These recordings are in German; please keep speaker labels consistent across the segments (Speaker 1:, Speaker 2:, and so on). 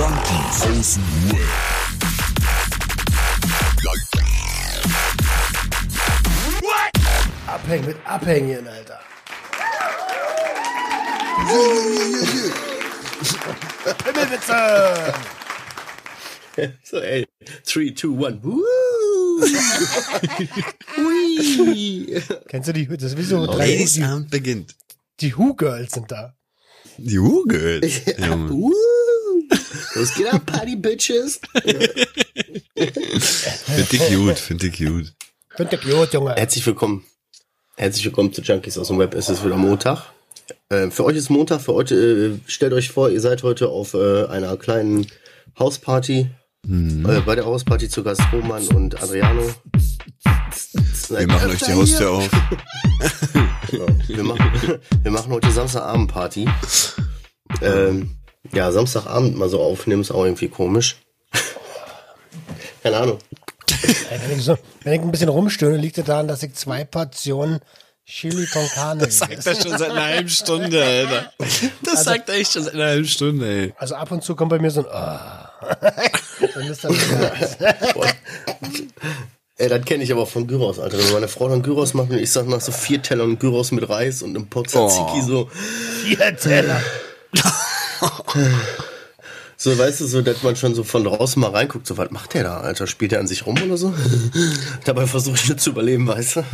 Speaker 1: Junkies aus dem Web.
Speaker 2: Abhängen mit Abhängen, Alter. Himmelwitze!
Speaker 3: So, ey. 3, 2, 1. Hui.
Speaker 2: Kennst du die? Das ist wie so drei,
Speaker 4: Ladies
Speaker 2: die,
Speaker 4: Abend beginnt.
Speaker 2: die Who-Girls sind da.
Speaker 4: Die Jugend. Junge.
Speaker 3: Was geht ab, Party Bitches?
Speaker 4: Find ich gut, find ich gut.
Speaker 2: Könnt ihr cute, Junge.
Speaker 3: Herzlich willkommen. Herzlich willkommen zu Junkies aus dem Web. Es ist wieder Montag. Äh, für euch ist Montag. Für heute, äh, stellt euch vor, ihr seid heute auf äh, einer kleinen Hausparty. Äh, bei der Hausparty zu Gast Roman und Adriano.
Speaker 4: Wir machen euch die Haustür auf.
Speaker 3: Genau. Wir, machen, wir machen heute Samstagabend-Party. Ähm, ja, Samstagabend mal so aufnehmen ist auch irgendwie komisch. Keine Ahnung.
Speaker 2: Wenn, ich so, wenn ich ein bisschen rumstöhne, liegt es daran, dass ich zwei Portionen Chili con Carne
Speaker 4: Das sagt er schon seit einer halben Stunde, Alter. Das sagt er echt schon seit einer halben Stunde, ey.
Speaker 2: Also ab und zu kommt bei mir so ein oh. Dann ist das
Speaker 3: Ey, das kenne ich aber von Gyros, Alter. Wenn meine Frau dann Gyros macht und ich sag nach so vier Tellern Gyros mit Reis und einem Pot Tzatziki
Speaker 4: Oh.
Speaker 3: so,
Speaker 2: vier Teller.
Speaker 3: so, weißt du, so, dass man schon so von draußen mal reinguckt, so, was macht der da, Alter? Spielt der an sich rum oder so? Dabei versuche ich nicht zu überleben, weißt du?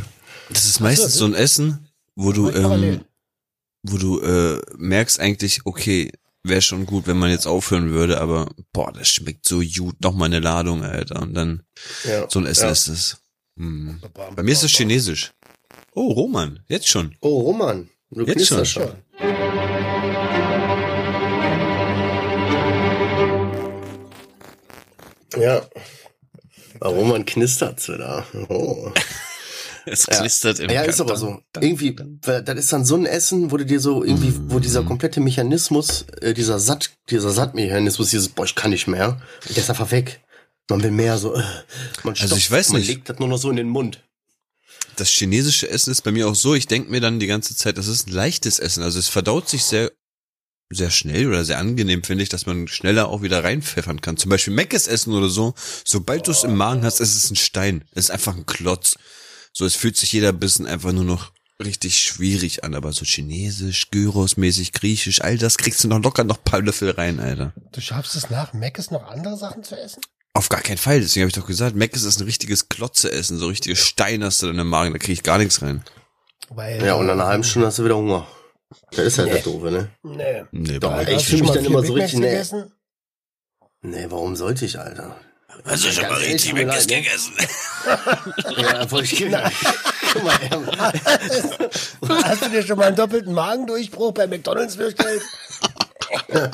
Speaker 4: Das ist meistens so ein Essen, wo du, ähm, wo du äh, merkst eigentlich, okay, wäre schon gut, wenn man jetzt aufhören würde, aber boah, das schmeckt so gut, noch mal eine Ladung, Alter. Und dann
Speaker 3: Ja.
Speaker 4: so ein Essen
Speaker 3: ja.
Speaker 4: ist es. Hm. Bei mir ist es chinesisch. Oh, Roman, jetzt schon.
Speaker 3: Oh, Roman, du
Speaker 4: Jetzt schon.
Speaker 3: schon. Ja. Warum man knistert's wieder? Oh.
Speaker 4: Es
Speaker 3: Ja.
Speaker 4: knistert im
Speaker 3: Ja, ist aber so. Irgendwie, das ist dann so ein Essen, wo du dir so irgendwie, wo dieser komplette Mechanismus, äh, dieser Satt, dieser Sattmechanismus, dieses, boah, ich kann nicht mehr, der ist einfach weg. Man will mehr so, äh, man
Speaker 4: Also
Speaker 3: stopft,
Speaker 4: ich weiß
Speaker 3: man
Speaker 4: nicht.
Speaker 3: legt das nur noch so in den Mund.
Speaker 4: Das chinesische Essen ist bei mir auch so, ich denke mir dann die ganze Zeit, das ist ein leichtes Essen. Also es verdaut sich sehr, sehr schnell oder sehr angenehm, finde ich, dass man schneller auch wieder reinpfeffern kann. Zum Beispiel Meckes Essen oder so, sobald du es im Magen hast, ist es ein Stein. Es ist einfach ein Klotz. So, es fühlt sich jeder Bissen einfach nur noch richtig schwierig an, aber so chinesisch, Gyros-mäßig, griechisch, all das kriegst du noch locker noch ein paar Löffel rein, Alter.
Speaker 2: Du schaffst es nach Meckes noch andere Sachen zu essen?
Speaker 4: Auf gar keinen Fall, deswegen habe ich doch gesagt, Meckes ist ein richtiges Klotze-Essen, so richtige Stein hast du dann im Magen, da krieg ich gar nichts rein.
Speaker 2: Weil,
Speaker 3: Ja, und nach einer halben Stunde hast du wieder Hunger. Das ist halt das Doofe, ne?
Speaker 2: Nee.
Speaker 4: Nee,
Speaker 3: Doch, ich
Speaker 2: Hast
Speaker 3: fühl
Speaker 2: du
Speaker 3: mich
Speaker 2: schon
Speaker 3: dann
Speaker 2: mal
Speaker 3: immer so
Speaker 2: Big
Speaker 3: richtig,
Speaker 2: Macs
Speaker 3: nee.
Speaker 2: gegessen?
Speaker 3: Nee, warum sollte ich, Alter?
Speaker 4: Also schon
Speaker 3: Ganz
Speaker 4: mal
Speaker 3: ehrlich,
Speaker 4: richtig
Speaker 3: leid, ne?
Speaker 4: gegessen.
Speaker 3: Ja, voll ich Guck mal,
Speaker 2: Hast du dir schon mal einen doppelten Magendurchbruch bei McDonalds bestellt?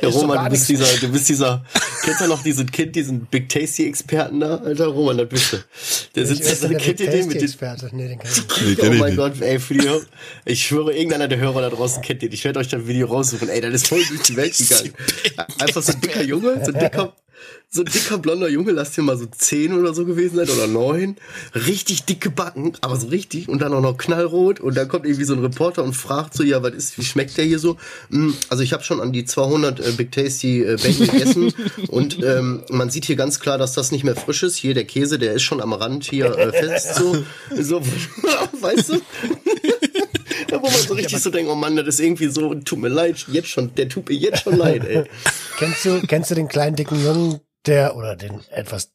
Speaker 3: Ja, Roman, du bist dieser, du bist dieser, kennst du noch diesen Kind, diesen Big Tasty Experten da? Alter, Roman, das bist du. Der sitzt da, kennt ihr den mit den,
Speaker 2: Experte. Nee, den kenn ich
Speaker 3: oh mein. Gott, ey, für die, Hör- ich schwöre, irgendeiner der Hörer da draußen kennt den. Ich werde euch das Video raussuchen. Ey, das ist voll durch die Welt gegangen. Einfach so ein dicker Junge, so ein dicker, so ein dicker blonder Junge, lass dir mal so zehn oder so gewesen sein oder neun. Richtig dicke Backen, aber so richtig und dann auch noch knallrot und dann kommt irgendwie so ein Reporter und fragt so, ja, was ist, wie schmeckt der hier so? Hm, Also ich habe schon an die 200 äh, Big Tasty äh, Bacon gegessen und ähm, man sieht hier ganz klar, dass das nicht mehr frisch ist. Hier der Käse, der ist schon am Rand hier äh, fest so, so weißt du? Ja, wo man so richtig so denkt, oh Mann, das ist irgendwie so, tut mir leid, jetzt schon, der tut mir jetzt schon leid, ey.
Speaker 2: Kennst du, kennst du den kleinen dicken Jungen, der, oder den etwas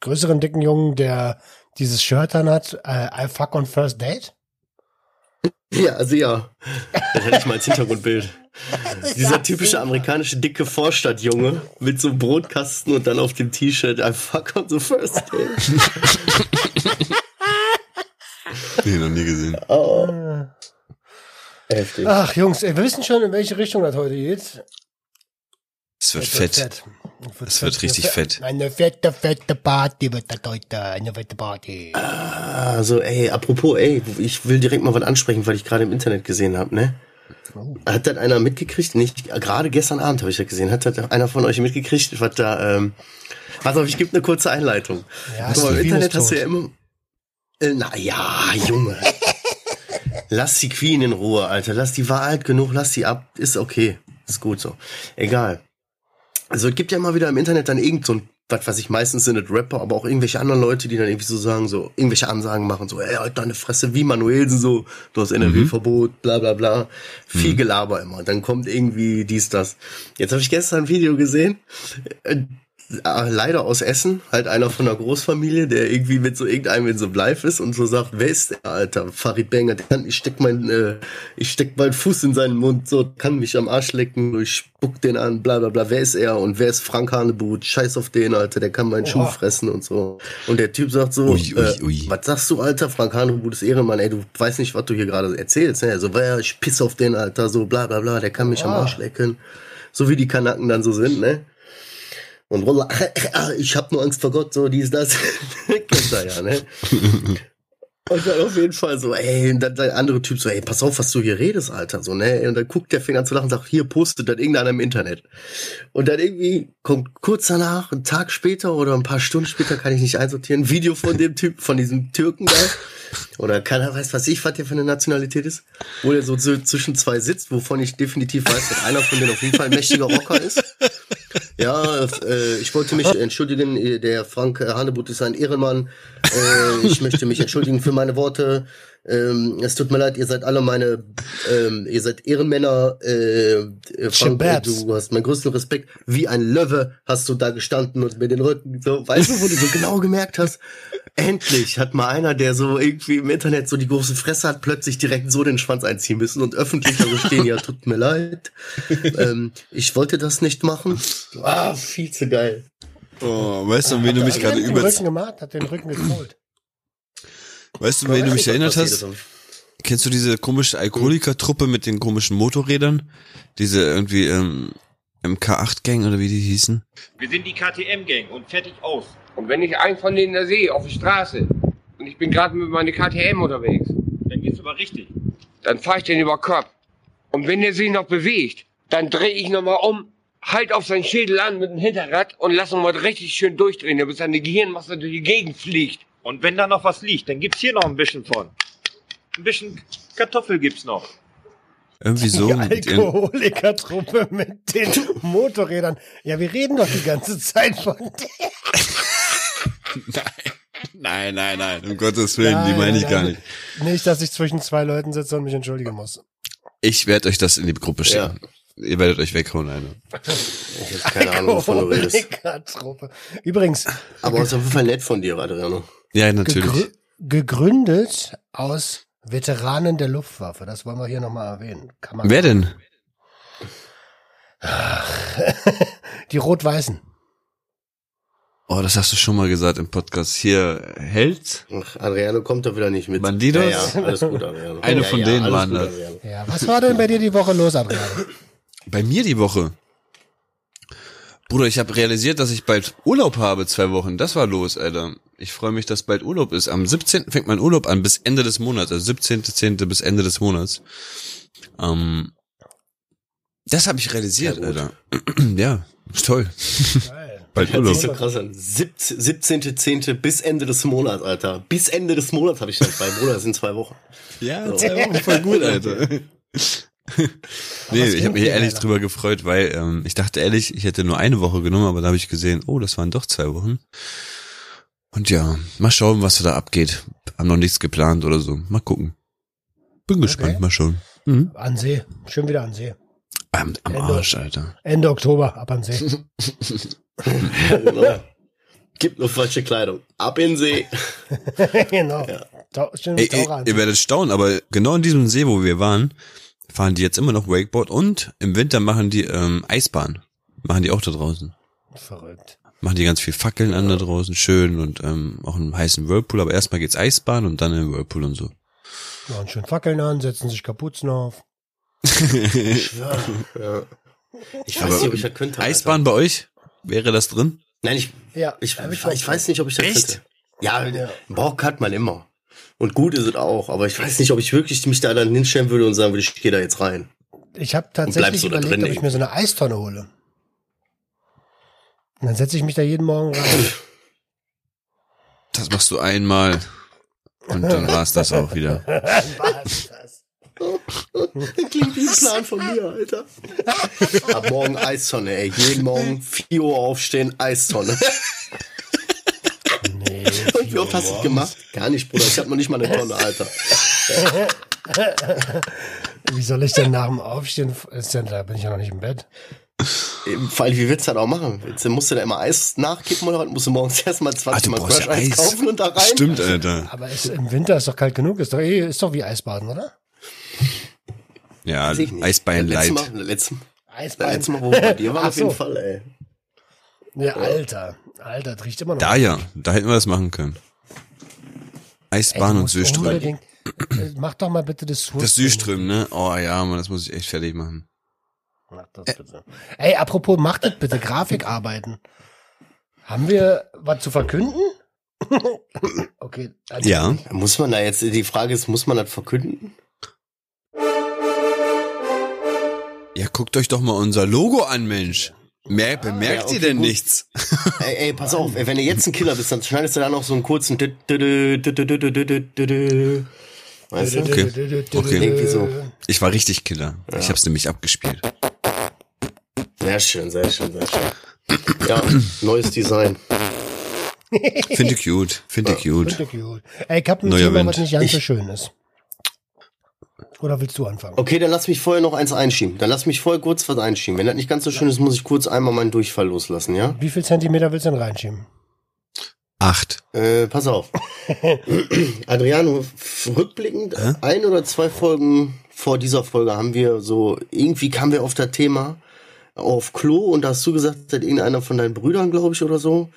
Speaker 2: größeren dicken Jungen, der dieses Shirt dann hat, äh, I fuck on first date?
Speaker 3: Ja, also ja. Das hätte ich mal als Hintergrundbild. Dieser typische amerikanische dicke Vorstadtjunge mit so einem Brotkasten und dann auf dem T-Shirt I fuck on the first day.
Speaker 4: Nee, noch nie gesehen.
Speaker 3: Oh. Heftig.
Speaker 2: Ach, Jungs, ey, wir wissen schon, in welche Richtung das heute geht.
Speaker 4: Es wird
Speaker 2: Es
Speaker 4: fett. Es wird richtig
Speaker 2: Eine
Speaker 4: fett.
Speaker 2: Eine fette, fette Party wird das heute. Eine fette Party.
Speaker 3: Also, ey, apropos, ey, ich will direkt mal was ansprechen, weil ich gerade im Internet gesehen habe, ne? Hat das einer mitgekriegt? Nicht, gerade gestern Abend habe ich das gesehen. Hat das einer von euch mitgekriegt, was da, ähm, pass auf, ich gebe eine kurze Einleitung.
Speaker 2: Ja,
Speaker 3: Guck mal, im Internet
Speaker 2: ist
Speaker 3: hast du ja immer, äh, na ja, Junge. lass die Queen in Ruhe, Alter. Lass die war alt genug, lass die ab. Ist okay. Ist gut so. Egal. Also es gibt ja immer wieder im Internet dann irgend so ein, was weiß ich, meistens sind es Rapper, aber auch irgendwelche anderen Leute, die dann irgendwie so sagen, so irgendwelche Ansagen machen, so, ey, halt deine Fresse, wie Manuelsen, so, du hast NRW-Verbot, bla bla bla. Viel Gelaber immer. Dann kommt irgendwie dies, das. Jetzt habe ich gestern ein Video gesehen, äh, leider aus Essen, halt einer von einer Großfamilie, der irgendwie mit so irgendeinem in so einem Live ist und so sagt, wer ist der, Alter? Farid Banger, der kann, ich steck mein, äh, ich steck meinen Fuß in seinen Mund, so, kann mich am Arsch lecken, ich spuck den an, bla bla bla, wer ist er und wer ist Frank Hanebut? Scheiß auf den, Alter, der kann meinen Schuh fressen und so. Und der Typ sagt so,
Speaker 4: Ui, ui,
Speaker 3: äh,
Speaker 4: ui.
Speaker 3: was sagst du, Alter? Frank Hanebut ist Ehrenmann, ey, du weißt nicht, was du hier gerade erzählst, ne? So, wer, ich piss auf den, Alter, so, bla bla bla, der kann mich am Arsch lecken. So wie die Kanaken dann so sind, ne? Und Roller, ich hab nur Angst vor Gott, so dies, das. Kennt er ja, ne? Und dann auf jeden Fall so, ey, und dann der andere Typ so, ey, pass auf, was du hier redest, Alter, so, ne? Und dann guckt der Finger zu lachen und sagt, hier postet das irgendeiner im Internet. Und dann irgendwie kommt kurz danach, einen Tag später oder ein paar Stunden später, kann ich nicht einsortieren, ein Video von dem Typ, von diesem Türken da. Oder keiner weiß, was ich, was der für eine Nationalität ist. Wo der so, so zwischen zwei sitzt, wovon ich definitiv weiß, dass einer von denen auf jeden Fall ein mächtiger Rocker ist. Ja, äh, ich wollte mich entschuldigen, äh, der Frank Hanebut ist ein Ehrenmann. Äh, ich möchte mich entschuldigen für meine Worte. Ähm, es tut mir leid, ihr seid alle meine, ähm, ihr seid Ehrenmänner. Äh, äh, Frank, äh, du hast meinen größten Respekt. Wie ein Löwe hast du da gestanden und mir den Rücken so, weißt du, wo du so genau gemerkt hast, endlich hat mal einer, der so irgendwie im Internet so die große Fresse hat, plötzlich direkt so den Schwanz einziehen müssen und öffentlich also stehen, ja, tut mir leid. Ähm, ich wollte das nicht machen. Ah, viel zu geil.
Speaker 4: Oh, weißt du, an wen du mich
Speaker 2: Hat
Speaker 4: gerade
Speaker 2: den
Speaker 4: über,
Speaker 2: Rücken gemacht, hat den Rücken gekrollt.
Speaker 4: weißt du, an wen du mich erinnert hast? Kennst du diese komische Alkoholiker-Truppe mit den komischen Motorrädern? Diese irgendwie, ähm, MK8-Gang oder wie die hießen?
Speaker 5: Wir sind die KTM-Gang und fertig aus.
Speaker 6: Und wenn ich einen von denen da sehe, auf der Straße, und ich bin gerade mit meiner KTM unterwegs,
Speaker 5: Dann geht's aber richtig.
Speaker 6: dann fahre ich den über Kopf. Und wenn der sich noch bewegt, dann drehe ich nochmal um, halt auf sein Schädel an mit dem Hinterrad und lass ihn mal richtig schön durchdrehen, bis seine Gehirnmasse durch die Gegend fliegt.
Speaker 5: Und wenn da noch was liegt, dann gibt's hier noch ein bisschen von. Ein bisschen Kartoffel gibt's noch.
Speaker 4: Irgendwie so.
Speaker 2: Die Alkoholikertruppe mit den Motorrädern. Ja, wir reden doch die ganze Zeit von der.
Speaker 4: Nein, nein, nein, um Gottes Willen, die
Speaker 2: Nein,
Speaker 4: meine ich
Speaker 2: nein,
Speaker 4: gar nicht.
Speaker 2: Nicht, dass ich zwischen zwei Leuten sitze und mich entschuldigen muss.
Speaker 4: Ich werde euch das in die Gruppe schicken. Ihr werdet euch weghauen, Alter.
Speaker 3: Ich hab keine Ahnung, wovon du redest.
Speaker 2: Übrigens,
Speaker 3: Aber es ist auf jeden Fall nett von dir, Adriano.
Speaker 4: Ja, natürlich.
Speaker 2: gegrü gegründet aus Veteranen der Luftwaffe. Das wollen wir hier nochmal erwähnen. Kann man
Speaker 4: Wer denn?
Speaker 2: Die Rot-Weißen.
Speaker 4: Oh, das hast du schon mal gesagt im Podcast. Hier, Held?
Speaker 3: Ach, Adriano kommt da wieder nicht mit.
Speaker 4: Bandidos?
Speaker 3: Ja, ja, alles gut, Adriano.
Speaker 4: Eine
Speaker 3: ja,
Speaker 4: von
Speaker 3: ja,
Speaker 4: denen waren das.
Speaker 3: Adriano.
Speaker 2: Ja, was war denn bei dir die Woche los, Adrian?
Speaker 4: Bei mir die Woche. Bruder, ich habe realisiert, dass ich bald Urlaub habe, zwei Wochen. Das war los, Alter. Ich freue mich, dass bald Urlaub ist. Am 17. fängt mein Urlaub an, bis Ende des Monats. Also 17.10. bis Ende des Monats. Ähm, das habe ich realisiert,
Speaker 3: Ja.
Speaker 4: Alter. ja, ist toll. Bald
Speaker 3: Hört sich
Speaker 4: Urlaub.
Speaker 3: so krass an. 17.10. bis Ende des Monats, Alter. Bis Ende des Monats habe ich dann zwei. Bruder, das sind zwei Wochen.
Speaker 4: Ja, zwei Wochen voll gut, Alter. nee, ich habe mich ehrlich
Speaker 2: Alter?
Speaker 4: drüber gefreut, weil ähm, ich dachte ehrlich, ich hätte nur eine Woche genommen, aber da habe ich gesehen, oh, das waren doch zwei Wochen. Und ja, mal schauen, was da abgeht. Haben noch nichts geplant oder so. Mal gucken. Bin gespannt, mal schauen. Mhm.
Speaker 2: An See. Schön wieder an See.
Speaker 4: Am, am
Speaker 2: Ende.
Speaker 4: Arsch, Alter.
Speaker 2: Ende Oktober, ab an See.
Speaker 3: genau. Gibt nur falsche Kleidung. Ab in den See.
Speaker 2: genau. Tau schön
Speaker 4: Ey, ey, ihr werdet staunen, aber genau in diesem See, wo wir waren, fahren die jetzt immer noch Wakeboard und im Winter machen die ähm, Eisbahn. Machen die auch da draußen.
Speaker 2: Verrückt.
Speaker 4: machen die ganz viel Fackeln an da draußen, schön und ähm, auch einen heißen Whirlpool, aber erstmal geht's Eisbahn und dann in Whirlpool und so.
Speaker 2: Machen schön Fackeln an, setzen sich Kapuzen auf.
Speaker 3: Ja. Ich weiß
Speaker 4: Aber
Speaker 3: nicht, ob ich das könnte. Alter.
Speaker 4: Eisbahn bei euch? Wäre das drin?
Speaker 3: Nein, ich,
Speaker 2: Ja,
Speaker 3: ich, ich, ich weiß nicht, ob ich das
Speaker 4: Echt?
Speaker 3: könnte. Ja, Bock hat man immer. Und gut ist es auch, aber ich weiß nicht, ob ich wirklich mich da dann hinstellen würde und sagen würde, ich gehe da jetzt rein.
Speaker 2: Ich habe tatsächlich überlegt,
Speaker 3: drin
Speaker 2: ob ich mir so eine Eistonne hole. Und dann setze ich mich da jeden Morgen rein.
Speaker 4: Das machst du einmal und dann war's das auch wieder.
Speaker 2: Was ist das?
Speaker 3: Klingt wie ein Plan von mir, Alter. Ab morgen Eistonne, ey. Jeden Morgen 4 Uhr aufstehen, Eistonne.
Speaker 2: Nee.
Speaker 3: Und wie oft hast du das gemacht? Gar nicht, Bruder. Ich hab noch nicht mal eine Tonne, Alter.
Speaker 2: Wie soll ich denn nach dem Aufstehen, ist denn, da bin ich ja noch nicht im Bett.
Speaker 3: Vor allem, wie willst du das auch machen? Jetzt musst du da immer Eis nachkippen oder was? Musst du morgens erstmal 20
Speaker 4: Ah,
Speaker 3: Mal Crush-Eis
Speaker 4: Eis.
Speaker 3: kaufen und da rein?
Speaker 4: Stimmt, Alter.
Speaker 2: Aber ist, im Winter ist doch kalt genug, ist doch, eh, ist doch wie Eisbaden, oder?
Speaker 4: Ja. Eisbein
Speaker 3: letztes
Speaker 4: light.
Speaker 3: Mal, letztes,
Speaker 2: Eisbaden.
Speaker 3: letztes Mal, wo wir bei dir waren,
Speaker 2: Ach
Speaker 3: auf jeden. Fall, ey.
Speaker 2: Ja, Alter. Alter, das riecht immer noch.
Speaker 4: Da ja, da hätten wir das machen können.
Speaker 2: Ey,
Speaker 4: Eisbahn
Speaker 2: du
Speaker 4: und Süßström.
Speaker 2: Mach doch mal bitte das Surström.
Speaker 4: Das Süßström, ne? Oh ja, man, das muss ich echt fertig machen.
Speaker 2: Mach das bitte. Ey, apropos, macht das bitte, Grafikarbeiten. Haben wir was zu verkünden? okay. also-
Speaker 4: Ja.
Speaker 3: Muss man da jetzt, die Frage ist, muss man das verkünden?
Speaker 4: Ja, guckt euch doch mal unser Logo an, Mensch. Mehr bemerkt
Speaker 3: ja, okay,
Speaker 4: ihr denn
Speaker 3: gut.
Speaker 4: nichts?
Speaker 3: Ey, ey, pass auf, ey, wenn ihr jetzt ein Killer bist, dann schneidest du da noch so einen kurzen Weißt du?
Speaker 4: Okay. okay.
Speaker 3: Irgendwie so.
Speaker 4: Ich war richtig Killer. Ja. Ich hab's nämlich abgespielt.
Speaker 3: Sehr schön, sehr schön, sehr schön. Ja, neues Design.
Speaker 4: Finde ich cute, finde ich
Speaker 2: cute. Cute. Ey, ich hab ein
Speaker 4: Neuer
Speaker 2: Thema,
Speaker 4: Wind.
Speaker 2: was nicht ganz
Speaker 3: ich, so
Speaker 2: schön ist. Oder willst du anfangen?
Speaker 3: Okay, dann lass mich vorher noch eins einschieben. Dann lass mich vorher kurz was einschieben. Wenn das nicht ganz so schön ist, muss ich kurz einmal meinen Durchfall loslassen, ja?
Speaker 2: Wie viel Zentimeter willst du denn reinschieben?
Speaker 4: Acht.
Speaker 3: Äh, pass auf. Adriano, rückblickend, ein oder zwei Folgen vor dieser Folge haben wir so, irgendwie kamen wir auf das Thema auf Klo und da hast du gesagt, dass irgendeiner von deinen Brüdern, glaube ich, oder so.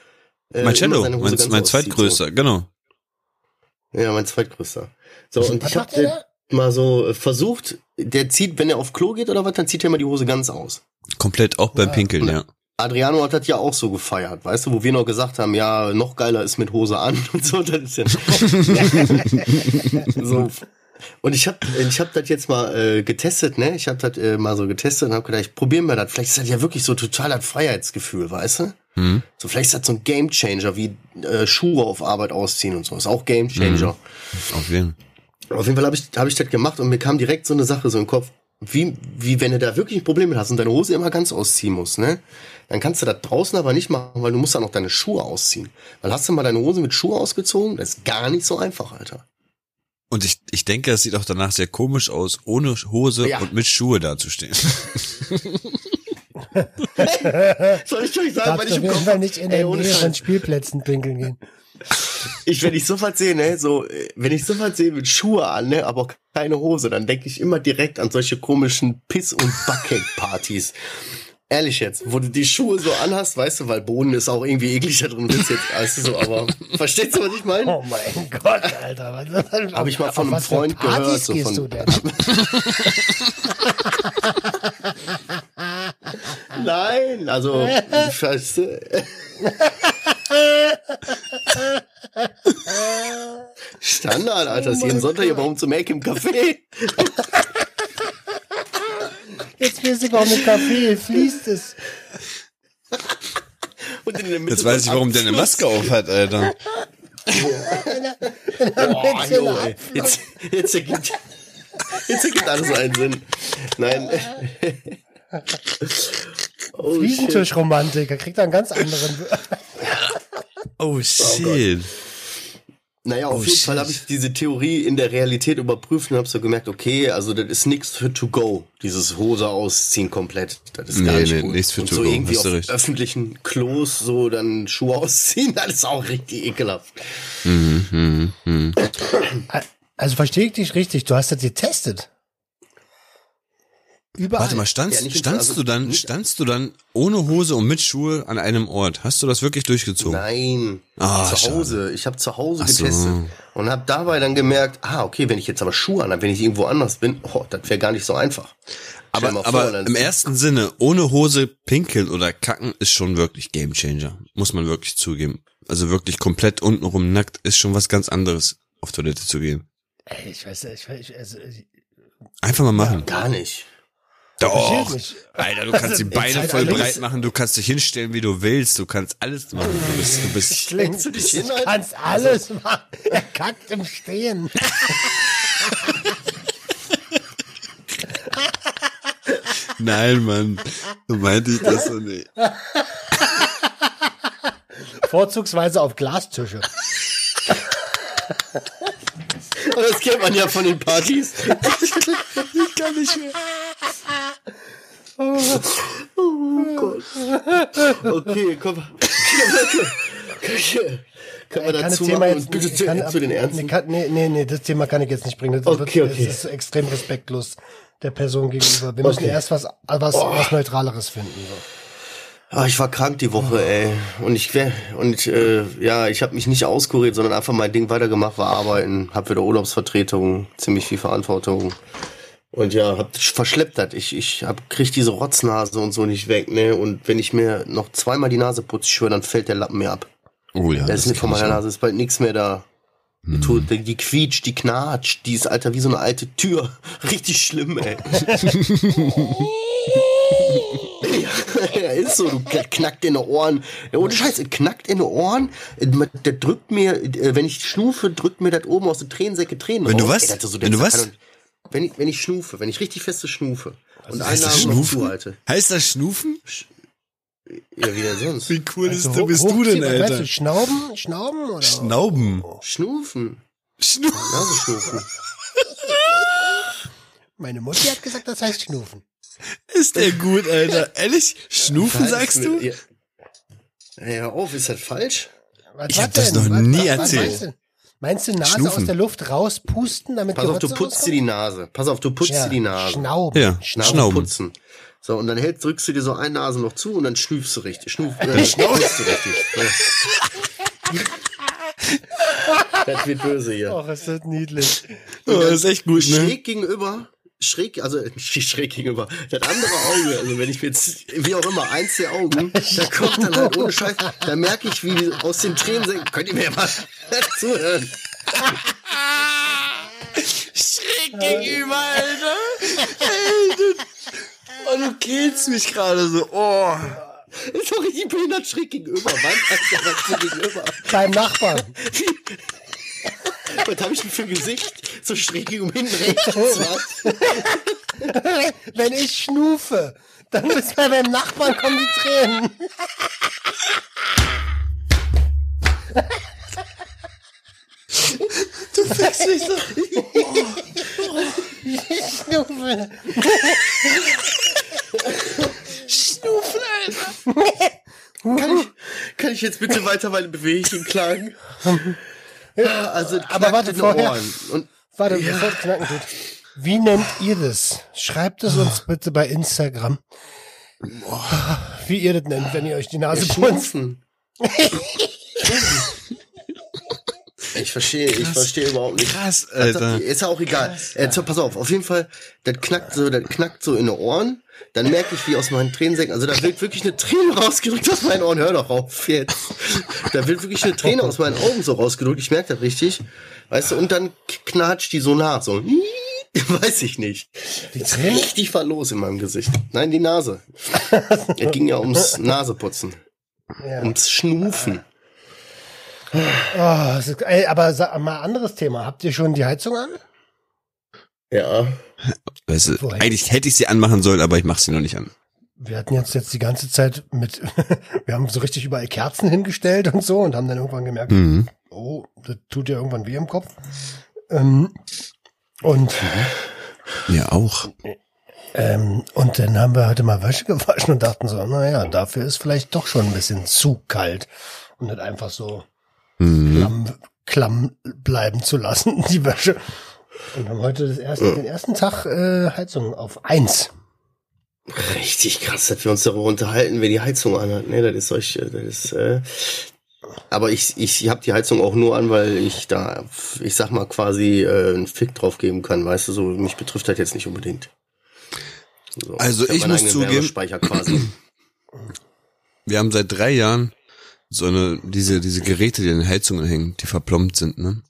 Speaker 3: äh,
Speaker 4: Marcello, mein, mein zweitgrößter, genau.
Speaker 3: So. Ja, mein zweitgrößter. So, und
Speaker 2: Was
Speaker 3: ich habe
Speaker 2: macht der
Speaker 3: mal so äh, versucht, der zieht, wenn er auf Klo geht oder was, dann zieht er immer die Hose ganz aus.
Speaker 4: Komplett auch beim
Speaker 2: Ja.
Speaker 4: Pinkeln, ja.
Speaker 3: Adriano hat das ja auch so gefeiert, weißt du, wo wir noch gesagt haben, ja, noch geiler ist mit Hose an und so. Das ist ja so. Und ich habe ich hab das jetzt mal äh, getestet, ne? Ich habe das äh, mal so getestet und habe gedacht, ich probiere mal das. Vielleicht ist das ja wirklich so total das Freiheitsgefühl, weißt du?
Speaker 4: Hm?
Speaker 3: So vielleicht ist das so ein Gamechanger wie äh, Schuhe auf Arbeit ausziehen und so. Ist auch Gamechanger.
Speaker 4: Auf jeden
Speaker 3: Auf jeden Fall habe ich, hab ich das gemacht und mir kam direkt so eine Sache so im Kopf, wie, wie wenn du da wirklich ein Problem mit hast und deine Hose immer ganz ausziehen musst, ne? Dann kannst du das draußen aber nicht machen, weil du musst dann auch deine Schuhe ausziehen. Weil hast du mal deine Hose mit Schuhe ausgezogen? Das ist gar nicht so einfach, Alter.
Speaker 4: Und ich, ich denke, es sieht auch danach sehr komisch aus, ohne Hose
Speaker 3: Ja.
Speaker 4: und mit Schuhe dazustehen.
Speaker 3: Soll ich euch sagen, weil ich
Speaker 2: auf
Speaker 3: im
Speaker 2: jeden
Speaker 3: Kopf
Speaker 2: Fall nicht in der
Speaker 3: Ey, ohne
Speaker 2: Nähe von. Spielplätzen pinkeln gehen.
Speaker 3: Ich, wenn ich sowas sehe, ne, so, wenn ich sowas sehe mit Schuhe an, ne, aber keine Hose, dann denke ich immer direkt an solche komischen Piss- und Bucket-Partys. Ehrlich jetzt, wo du die Schuhe so anhast, weißt du, weil Boden ist auch irgendwie eklig da drin, jetzt, weißt du so, aber, verstehst du, was ich meine?
Speaker 2: Oh mein Gott, Alter. Was, was,
Speaker 3: Hab ich mal von einem Freund gehört, so von-
Speaker 2: du denn?
Speaker 3: Nein, also, scheiße. Standard, Alter, ist jeden Sonntag hier bei uns zum Make im Café.
Speaker 2: Jetzt weiß ich, warum mit Kaffee fließt es.
Speaker 3: Und in der Mitte
Speaker 4: Jetzt weiß ich, warum der eine Maske auf hat, Alter.
Speaker 3: Boah, jo, ey. Jetzt, jetzt ergibt, jetzt ergibt alles einen Sinn. Nein. Oh,
Speaker 2: er kriegt einen ganz anderen.
Speaker 4: Oh shit.
Speaker 3: Naja, auf
Speaker 4: Oh,
Speaker 3: jeden
Speaker 4: shit.
Speaker 3: Fall habe ich diese Theorie in der Realität überprüft und habe so gemerkt, okay, also das ist nichts für to go, dieses Hose ausziehen komplett. Das ist gar
Speaker 4: Nee,
Speaker 3: nicht
Speaker 4: nee,
Speaker 3: gut.
Speaker 4: nichts für
Speaker 3: und
Speaker 4: to
Speaker 3: so
Speaker 4: go,
Speaker 3: irgendwie
Speaker 4: hast
Speaker 3: auf öffentlichen Klos so dann Schuhe ausziehen, das ist auch richtig ekelhaft.
Speaker 4: Mhm, mhm, mhm.
Speaker 2: Also verstehe ich dich richtig, du hast das getestet. Überall.
Speaker 4: Warte mal, standst,
Speaker 3: Ja,
Speaker 4: standst
Speaker 3: also
Speaker 4: du dann,
Speaker 3: nicht-
Speaker 4: standst du dann ohne Hose und mit Schuhe an einem Ort? Hast du das wirklich durchgezogen?
Speaker 3: Nein,
Speaker 4: Ah,
Speaker 3: zu Hause. Ich habe zu Hause
Speaker 4: Ach so.
Speaker 3: getestet und habe dabei dann gemerkt, ah, okay, wenn ich jetzt aber Schuhe an habe, wenn ich irgendwo anders bin, oh, das wäre gar nicht so einfach. Stell
Speaker 4: Aber,
Speaker 3: vor,
Speaker 4: aber im ersten Sinne, ohne Hose pinkeln oder kacken ist schon wirklich Gamechanger. Muss man wirklich zugeben. Also wirklich komplett untenrum nackt ist schon was ganz anderes, auf Toilette zu gehen.
Speaker 2: Ey, ich weiß, ich, ich, also, ich
Speaker 4: Einfach mal machen.
Speaker 3: gar nicht.
Speaker 4: Doch. Alter, du kannst die Beine
Speaker 2: Zeit
Speaker 4: voll breit machen, du kannst dich hinstellen, wie du willst, du kannst alles machen. Du bist, du bist,
Speaker 2: Schlägst
Speaker 3: du dich hin,
Speaker 2: Du kannst alles machen. Er kackt im Stehen.
Speaker 4: Nein, Mann. So meinte ich das so nicht.
Speaker 2: Vorzugsweise auf Glastische.
Speaker 3: Aber das kennt man ja von den Partys.
Speaker 4: Ich kann nicht mehr.
Speaker 3: Oh Gott. Okay, komm. Können wir dazu
Speaker 2: Thema
Speaker 3: machen
Speaker 2: jetzt
Speaker 3: bitte zu,
Speaker 2: kann,
Speaker 3: zu den Ernsten?
Speaker 2: kann, nee, nee, nee, das Thema kann ich jetzt nicht bringen. Das,
Speaker 3: Okay,
Speaker 2: wird,
Speaker 3: okay.
Speaker 2: das ist extrem respektlos der Person gegenüber. Wir müssen
Speaker 3: Okay.
Speaker 2: erst was, was, was Neutraleres finden. So.
Speaker 3: Ah, ich war krank die Woche, ey. Und ich und äh, ja, ich habe mich nicht auskuriert, sondern einfach mein Ding weitergemacht, war arbeiten, hab wieder Urlaubsvertretung, ziemlich viel Verantwortung. Und ja, hab verschleppt das. Ich, ich hab, krieg diese Rotznase und so nicht weg, ne? Und wenn ich mir noch zweimal die Nase putze, ich schwör, dann fällt der Lappen mir ab.
Speaker 4: Oh ja.
Speaker 3: Das ist nicht von meiner. Nase, ist bald nichts mehr da. Die, tut, die, die quietscht, die knatscht, die ist alter wie so eine alte Tür. Richtig schlimm, ey. ja, ist so, du knackt in den Ohren. Ja, ohne Scheiß, es knackt in den Ohren. Der drückt mir, äh, wenn ich schnufe, drückt mir das oben aus den Tränensäcke Tränen
Speaker 4: Wenn du
Speaker 3: raus.
Speaker 4: was?
Speaker 3: Ey, so,
Speaker 4: Wenn du was?
Speaker 3: Wenn ich, wenn ich schnufe, wenn ich richtig feste schnufe und
Speaker 4: Heißt das Schnufen?
Speaker 3: zuhalte.
Speaker 4: Heißt das Schnufen?
Speaker 3: Ja, wie denn sonst?
Speaker 4: Wie cool
Speaker 2: Also,
Speaker 4: ist du, bist du denn, Alter?
Speaker 2: Du, Schnauben? Schnauben? Oder?
Speaker 4: Schnauben.
Speaker 3: Schnufen.
Speaker 4: Schnu
Speaker 3: Nasenschnufen.
Speaker 2: Meine Mutti hat gesagt, das heißt Schnufen.
Speaker 4: Ist der gut, Alter. Ehrlich? Schnufen, sagst du?
Speaker 3: Ja. Hör auf, ist das falsch?
Speaker 2: Was,
Speaker 4: Ich hab das
Speaker 2: denn?
Speaker 4: noch
Speaker 2: Was-
Speaker 4: nie erzählt.
Speaker 2: Meinst du, meinst du Nase
Speaker 4: Schnufen.
Speaker 2: aus der Luft rauspusten, damit
Speaker 3: Pass auf, du putzt dir
Speaker 2: rauskommt?
Speaker 3: die Nase. Pass auf, du putzt
Speaker 2: Ja,
Speaker 3: dir die Nase.
Speaker 2: Schnauben.
Speaker 4: Ja,
Speaker 3: Nase
Speaker 4: Schnauben.
Speaker 3: putzen. So, und dann hältst, drückst du dir so eine Nase noch zu und dann schnüfst du richtig. Schnuf, äh, schnaufst du richtig. Ja. Das wird böse hier.
Speaker 2: Och, ist das niedlich.
Speaker 4: Oh, das ist echt gut, ne?
Speaker 3: Schräg gegenüber, schräg, also nicht schräg gegenüber, das andere Auge, also wenn ich mir jetzt, wie auch immer, eins der Augen, da kommt dann halt ohne Scheiß, da merke ich, wie aus den Tränen senken. Könnt ihr mir mal zuhören?
Speaker 4: Schräg gegenüber, Alter. Ey, du, oh, du killst mich gerade so. Oh.
Speaker 3: Ist doch richtig behindert schräg gegenüber. Wann was so gegenüber?
Speaker 2: Beim Nachbarn.
Speaker 3: Was habe ich denn für ein Gesicht? So schräg gegenüber hinten rechts.
Speaker 2: Wenn ich schnufe, dann ist bei beim Nachbarn kommen die Tränen.
Speaker 4: Du fickst mich so.
Speaker 2: Schnufe.
Speaker 4: Schnufen, Alter.
Speaker 3: Kann ich, kann ich jetzt bitte weiter meine Bewegungen klagen? Ja, also,
Speaker 2: Aber warte, vorher-
Speaker 3: Ohren. Und
Speaker 2: Warte, bevor es knacken tut. Wie nennt ihr das? Schreibt es uns bitte bei Instagram. Wie ihr das nennt, wenn ihr euch die Nase putzt.
Speaker 3: Schnufen. Ich verstehe, ich verstehe überhaupt nicht.
Speaker 4: Krass, Alter.
Speaker 3: Ist ja auch egal. Äh, so, pass auf, auf jeden Fall, das knackt so, das knackt so in den Ohren. Dann merke ich, wie aus meinen Tränensäcken, also da wird wirklich eine Träne rausgedrückt aus meinen Ohren. Hör doch auf jetzt. Da wird wirklich eine Träne aus meinen Augen so rausgedrückt. Ich merke das richtig. Weißt du, und dann knatscht die so nach, so. Weiß ich nicht.
Speaker 2: Die
Speaker 3: Ist
Speaker 2: Tränen?
Speaker 3: richtig war los in meinem Gesicht. Nein, die Nase. Es ging ja ums Naseputzen.
Speaker 2: Ja.
Speaker 3: Ums Schnufen.
Speaker 2: Oh, ist, ey, aber sag mal anderes Thema. Habt ihr schon die Heizung an?
Speaker 3: Ja.
Speaker 4: Weißt du,
Speaker 2: Woher?
Speaker 4: eigentlich hätte ich sie anmachen sollen, aber ich mache sie noch nicht an.
Speaker 2: Wir hatten jetzt jetzt die ganze Zeit mit, wir haben so richtig überall Kerzen hingestellt und so und haben dann irgendwann gemerkt,
Speaker 4: Mhm.
Speaker 2: oh, das tut ja irgendwann weh im Kopf. Ähm, und,
Speaker 4: Ja, auch.
Speaker 2: ähm, und dann haben wir heute mal Wäsche gewaschen und dachten so, naja, dafür ist vielleicht doch schon ein bisschen zu kalt und nicht einfach so
Speaker 4: Mhm.
Speaker 2: klamm, klamm bleiben zu lassen, die Wäsche. Und haben heute das erste, den ersten Tag äh, Heizung auf eins.
Speaker 3: Richtig krass, dass wir uns darüber unterhalten, wer die Heizung anhat. Nee, das ist euch, das ist, äh, aber ich, ich habe die Heizung auch nur an, weil ich da, ich sag mal, quasi äh, einen Fick drauf geben kann, weißt du, so mich betrifft das jetzt nicht unbedingt. So,
Speaker 4: Also ich
Speaker 3: meinen
Speaker 4: muss zugeben-
Speaker 3: quasi.
Speaker 4: Wir haben seit drei Jahren so eine, diese, diese Geräte, die an den Heizungen hängen, die verplombt sind, ne?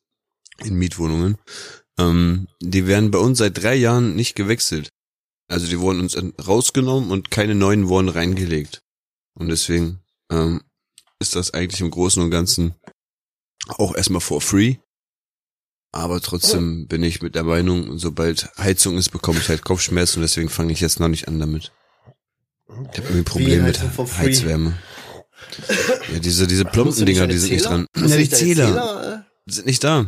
Speaker 4: In Mietwohnungen. Ähm, die werden bei uns seit drei Jahren nicht gewechselt. Also die wurden uns en- rausgenommen und keine neuen wurden reingelegt. Und deswegen ähm, ist das eigentlich im Großen und Ganzen auch erstmal for free. Aber trotzdem bin ich mit der Meinung, sobald Heizung ist, bekomme ich halt Kopfschmerzen und deswegen fange ich jetzt noch nicht an damit. Ich habe irgendwie ein Problem mit? Heizwärme. Ja, diese, diese Plombendinger, die sind nicht dran. Ja, die Zähler sind nicht da.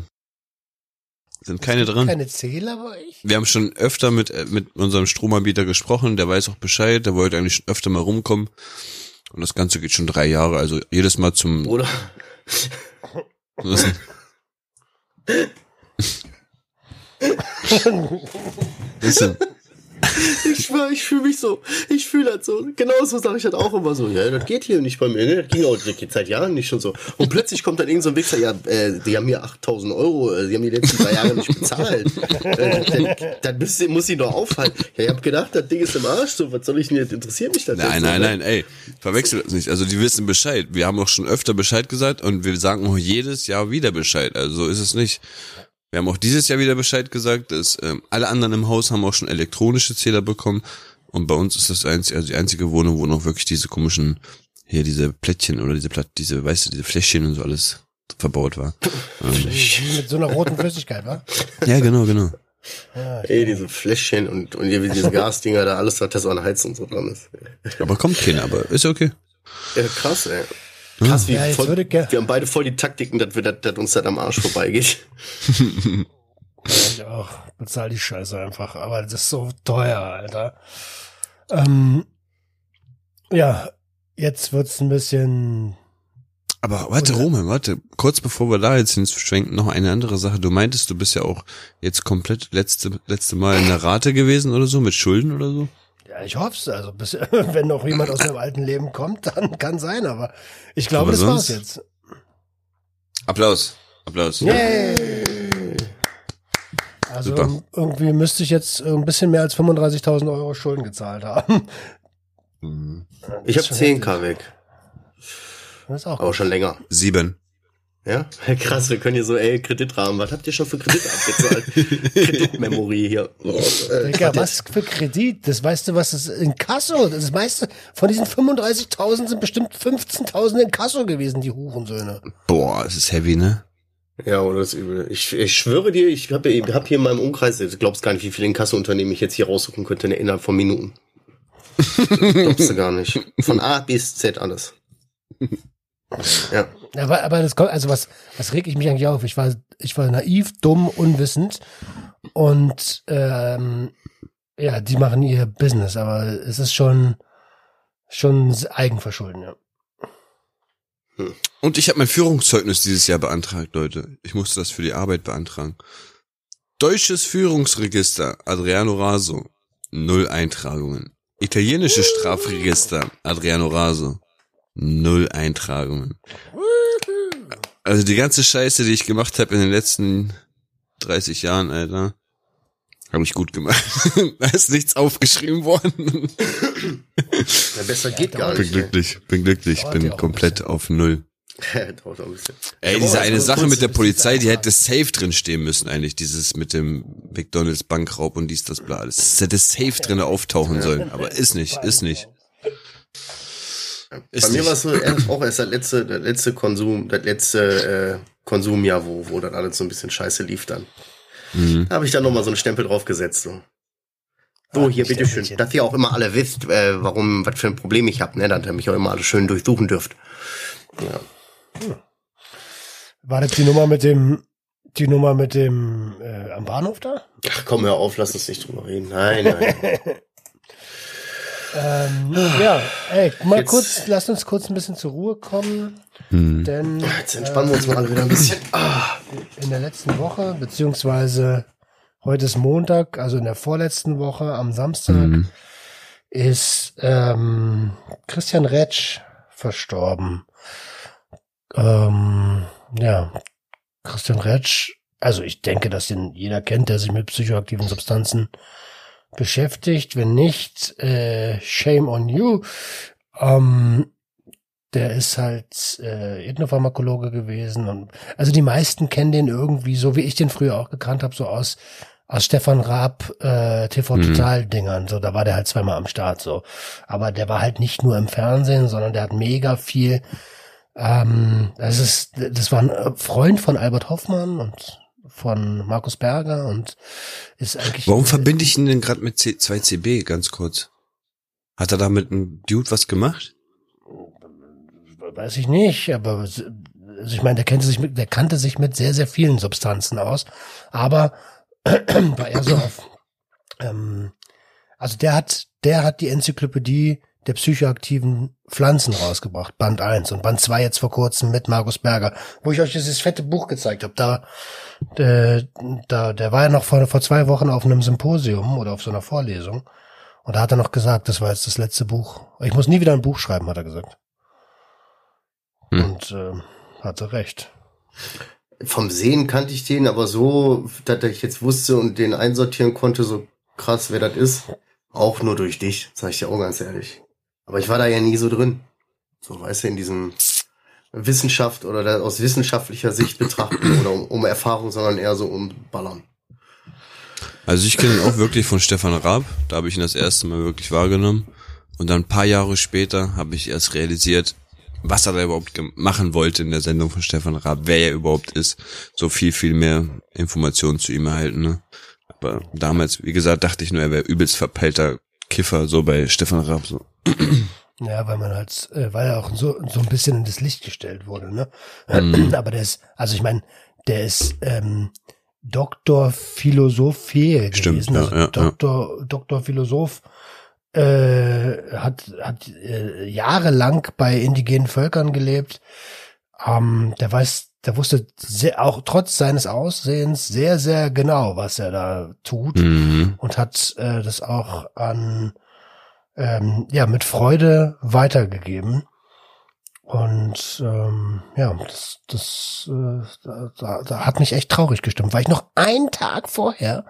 Speaker 4: Sind keine dran.
Speaker 2: Keine Zähler bei euch?
Speaker 4: Wir haben schon öfter mit, äh, mit unserem Stromanbieter gesprochen, der weiß auch Bescheid, der wollte eigentlich schon öfter mal rumkommen. Und das Ganze geht schon drei Jahre, also jedes Mal zum
Speaker 3: Oder?
Speaker 4: Was ist denn?
Speaker 3: Ich schwör, ich fühle mich so, ich fühle das so. Genauso sage ich das auch immer so. Ja, das geht hier nicht bei mir, ne? Das ging auch das geht seit Jahren nicht schon so. Und plötzlich kommt dann irgend so ein Wichser, ja, äh, die haben hier 8000 Euro, äh, die haben die letzten drei Jahre nicht bezahlt. äh, dann dann müsst, muss ich doch aufhalten. Ja, ich hab gedacht, das Ding ist im Arsch, so, was soll ich denn jetzt, interessiert mich das
Speaker 4: Nein, nein,
Speaker 3: so,
Speaker 4: nein, ey, verwechsel das nicht. Also die wissen Bescheid. Wir haben auch schon öfter Bescheid gesagt und wir sagen auch jedes Jahr wieder Bescheid. Also so ist es nicht. Wir haben auch dieses Jahr wieder Bescheid gesagt, dass ähm, alle anderen im Haus haben auch schon elektronische Zähler bekommen und bei uns ist das einzige, also die einzige Wohnung, wo noch wirklich diese komischen hier diese Plättchen oder diese Platt, diese, weißt du, diese Fläschchen und so alles verbaut war. ähm,
Speaker 2: Mit so einer roten Flüssigkeit, wa?
Speaker 4: ja, genau, genau.
Speaker 3: Ey, diese Fläschchen und, und hier diese Gasdinger da, alles, was da so an Heizung so dran ist.
Speaker 4: Aber kommt keiner, aber ist okay.
Speaker 3: Ja, krass, ey. Krass, wie
Speaker 2: Ja,
Speaker 3: voll,
Speaker 2: würde
Speaker 3: wir haben beide voll die Taktiken, dass, wir, dass, dass uns das am Arsch vorbeigeht.
Speaker 2: Ja, ich auch. Bezahl die Scheiße einfach. Aber das ist so teuer, Alter. Ähm, ja, jetzt wird's ein bisschen.
Speaker 4: Aber warte, Roman, warte, kurz bevor wir da jetzt hinschwenken, noch eine andere Sache. Du meintest, du bist ja auch jetzt komplett letzte, letzte Mal in der Rate gewesen oder so, mit Schulden oder so?
Speaker 2: Ja, ich hoff's. Also, bis, wenn noch jemand aus dem alten Leben kommt, dann kann sein. Aber ich glaube,
Speaker 4: Aber
Speaker 2: das war's jetzt.
Speaker 4: Applaus. Applaus.
Speaker 2: Yay! Also
Speaker 4: Super.
Speaker 2: irgendwie müsste ich jetzt ein bisschen mehr als 35.000 Euro Schulden gezahlt haben.
Speaker 4: Mhm.
Speaker 3: Ich habe
Speaker 2: Das ist schon
Speaker 3: 10k weg,
Speaker 2: Das ist auch
Speaker 3: aber
Speaker 2: gut.
Speaker 3: schon länger.
Speaker 4: Sieben.
Speaker 3: Ja, krass, wir können hier so, ey, Kreditrahmen, was habt ihr schon für Kredite abgezahlt? Kreditmemory hier.
Speaker 2: Digga, was für Kredit? Das weißt du, was das in Kasso? Das meiste von diesen 35.000 sind bestimmt 15.000 in Kasso gewesen, die Hurensöhne.
Speaker 4: Boah, es ist heavy, ne?
Speaker 3: Ja, oder das ist übel. Ich, ich schwöre dir, ich habe hab hier in meinem Umkreis, du glaubst gar nicht, wie viele Inkassounternehmen ich jetzt hier raussuchen könnte innerhalb von Minuten. glaubst du gar nicht. Von A bis Z alles. Ja.
Speaker 2: Aber, aber das kommt, also was, was reg ich mich eigentlich auf? Ich war, ich war naiv, dumm, unwissend und ähm, ja, die machen ihr Business, aber es ist schon schon Eigenverschulden, ja.
Speaker 4: Und ich habe mein Führungszeugnis dieses Jahr beantragt, Leute. Ich musste das für die Arbeit beantragen. Deutsches Führungsregister, Adriano Raso, null Eintragungen. Italienisches Strafregister, Adriano Raso, null Eintragungen. Also die ganze Scheiße, die ich gemacht habe in den letzten 30 Jahren, Alter, habe ich gut gemacht. da ist nichts aufgeschrieben worden.
Speaker 3: ja besser geht gar
Speaker 4: bin
Speaker 3: nicht.
Speaker 4: glücklich, bin glücklich, bin
Speaker 2: auch ein
Speaker 4: komplett auf null.
Speaker 3: Dauert auch ein bisschen.
Speaker 4: Ey, diese eine Sache mit der Polizei, die hätte safe drin stehen müssen eigentlich, dieses mit dem McDonalds Bankraub und dies, das, bla. Das hätte safe drin auftauchen sollen, aber ist nicht, ist nicht. Ist
Speaker 3: Bei mir war es so erst, auch erst das letzte, das letzte Konsum, das letzte äh, Konsumjahr, wo, wo dann alles so ein bisschen scheiße lief dann.
Speaker 4: Mhm.
Speaker 3: Da habe ich dann nochmal so einen Stempel draufgesetzt. So, so
Speaker 2: Ah,
Speaker 3: hier, bitteschön. Dass ihr auch immer alle wisst, äh, warum, was für ein Problem ich habe, ne? Dass ihr mich auch immer alle schön durchsuchen dürft. Ja.
Speaker 2: War das die Nummer mit dem, die Nummer mit dem äh, am Bahnhof da?
Speaker 3: Ach komm, hör auf, lass uns nicht drüber reden. Nein, nein.
Speaker 2: Ähm, ja, ey, mal
Speaker 3: Jetzt-
Speaker 2: kurz, lasst uns kurz ein bisschen zur Ruhe kommen,
Speaker 4: Mhm.
Speaker 2: denn
Speaker 3: Jetzt entspannen wir uns mal alle wieder ein bisschen. Ah,
Speaker 2: in der letzten Woche, beziehungsweise heute ist Montag, also in der vorletzten Woche am Samstag,
Speaker 4: Mhm.
Speaker 2: ist ähm, Christian Retsch verstorben. Ähm, ja, Christian Retsch, also ich denke, dass den jeder kennt, der sich mit psychoaktiven Substanzen beschäftigt. Wenn nicht, äh, shame on you. Ähm, der ist halt äh, Ethnopharmakologe gewesen und also die meisten kennen den irgendwie so, wie ich den früher auch gekannt habe, so aus aus Stefan Raab äh, TV
Speaker 4: Mhm.
Speaker 2: Total Dingern, so da war der halt zweimal am Start so, aber der war halt nicht nur im Fernsehen, sondern der hat mega viel ähm, das ist das war ein Freund von Albert Hoffmann und von Markus Berger und ist eigentlich
Speaker 4: Warum verbinde ich ihn denn gerade mit C 2CB, ganz kurz? Hat er da mit einem Dude was gemacht?
Speaker 2: Weiß ich nicht, aber also ich meine, der kannte sich mit, der kannte sich mit sehr, sehr vielen Substanzen aus, aber war eher so auf, ähm, also der hat, der hat die Enzyklopädie der psychoaktiven Pflanzen rausgebracht, Band 1 und Band 2 jetzt vor kurzem mit Markus Berger, wo ich euch dieses fette Buch gezeigt habe. Da, der, da, der war ja noch vor, vor zwei Wochen auf einem Symposium oder auf so einer Vorlesung und da hat er noch gesagt, das war jetzt das letzte Buch. Ich muss nie wieder ein Buch schreiben, hat er gesagt.
Speaker 4: Hm.
Speaker 2: Und äh, hatte recht.
Speaker 3: Vom Sehen kannte ich den, aber so, dass ich jetzt wusste und den einsortieren konnte, so krass, wer das ist, auch nur durch dich, sag ich dir auch ganz ehrlich. Aber ich war da ja nie so drin. So, weißt du, in diesem Wissenschaft oder aus wissenschaftlicher Sicht betrachten oder um, um Erfahrung, sondern eher so um Ballern.
Speaker 4: Also ich kenne ihn auch wirklich von Stefan Raab. Da habe ich ihn das erste Mal wirklich wahrgenommen. Und dann ein paar Jahre später habe ich erst realisiert, was er da überhaupt machen wollte in der Sendung von Stefan Raab, wer er überhaupt ist. So viel, viel mehr Informationen zu ihm erhalten. Ne? Aber damals, wie gesagt, dachte ich nur, er wäre übelst verpeilter Kiffer, so bei Stefan Raab. So.
Speaker 2: Ja, weil man halt, äh, weil er auch so, so ein bisschen in das Licht gestellt wurde, ne?
Speaker 4: Mhm.
Speaker 2: Aber der ist, also ich meine, der ist ähm, Doktor Philosophie
Speaker 4: Stimmt,
Speaker 2: gewesen.
Speaker 4: ja,
Speaker 2: also
Speaker 4: ja, ja.
Speaker 2: Doktor, Doktor Philosoph äh, hat, hat äh, jahrelang bei indigenen Völkern gelebt. Ähm, der weiß, der wusste sehr, auch trotz seines Aussehens sehr, sehr genau, was er da tut
Speaker 4: Mhm.
Speaker 2: und hat äh, das auch an ähm, ja mit Freude weitergegeben und ähm, ja das das äh, da, da, hat mich echt traurig gestimmt weil ich noch einen Tag vorher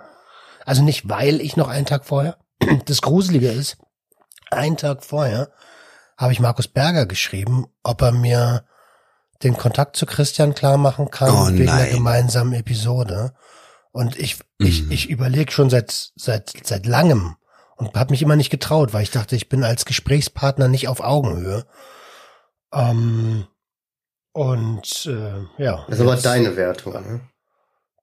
Speaker 2: also nicht weil ich noch einen Tag vorher das Gruselige ist einen Tag vorher habe ich Markus Berger geschrieben ob er mir den Kontakt zu Christian klar machen kann
Speaker 4: Oh
Speaker 2: wegen der
Speaker 4: nein.
Speaker 2: gemeinsamen Episode und ich ich
Speaker 4: Mhm.
Speaker 2: ich überlege schon seit seit seit langem und habe mich immer nicht getraut, weil ich dachte, ich bin als Gesprächspartner nicht auf Augenhöhe. Ähm, und äh, ja.
Speaker 3: Das ist aber deine Wertung, ne?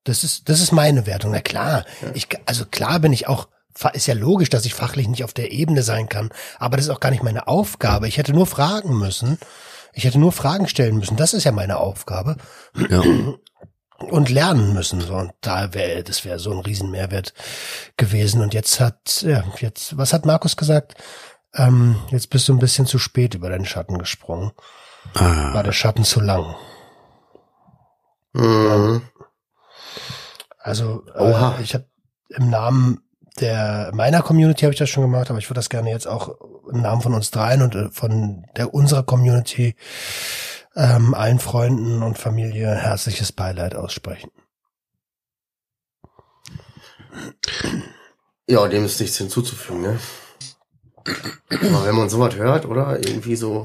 Speaker 2: Das ist das ist meine Wertung. Na klar, ich also klar bin ich auch ist ja logisch, dass ich fachlich nicht auf der Ebene sein kann, aber das ist auch gar nicht meine Aufgabe. Ich hätte nur fragen müssen. Ich hätte nur Fragen stellen müssen. Das ist ja meine Aufgabe
Speaker 4: Ja.
Speaker 2: und lernen müssen. So, und da wäre, das wäre so ein Riesenmehrwert gewesen. Und jetzt hat, ja, jetzt, was hat Markus gesagt? Ähm, jetzt bist du ein bisschen zu spät über deinen Schatten gesprungen. War
Speaker 4: Ah,
Speaker 2: der Schatten zu lang.
Speaker 3: Mhm.
Speaker 2: Also,
Speaker 3: Oha.
Speaker 2: äh, ich habe im Namen der meiner Community habe ich das schon gemacht, aber ich würde das gerne jetzt auch im Namen von uns dreien und äh, von der unserer Community ähm, allen Freunden und Familie herzliches Beileid aussprechen.
Speaker 3: Ja, dem ist nichts hinzuzufügen, ne? Aber wenn man sowas hört, oder? Irgendwie so,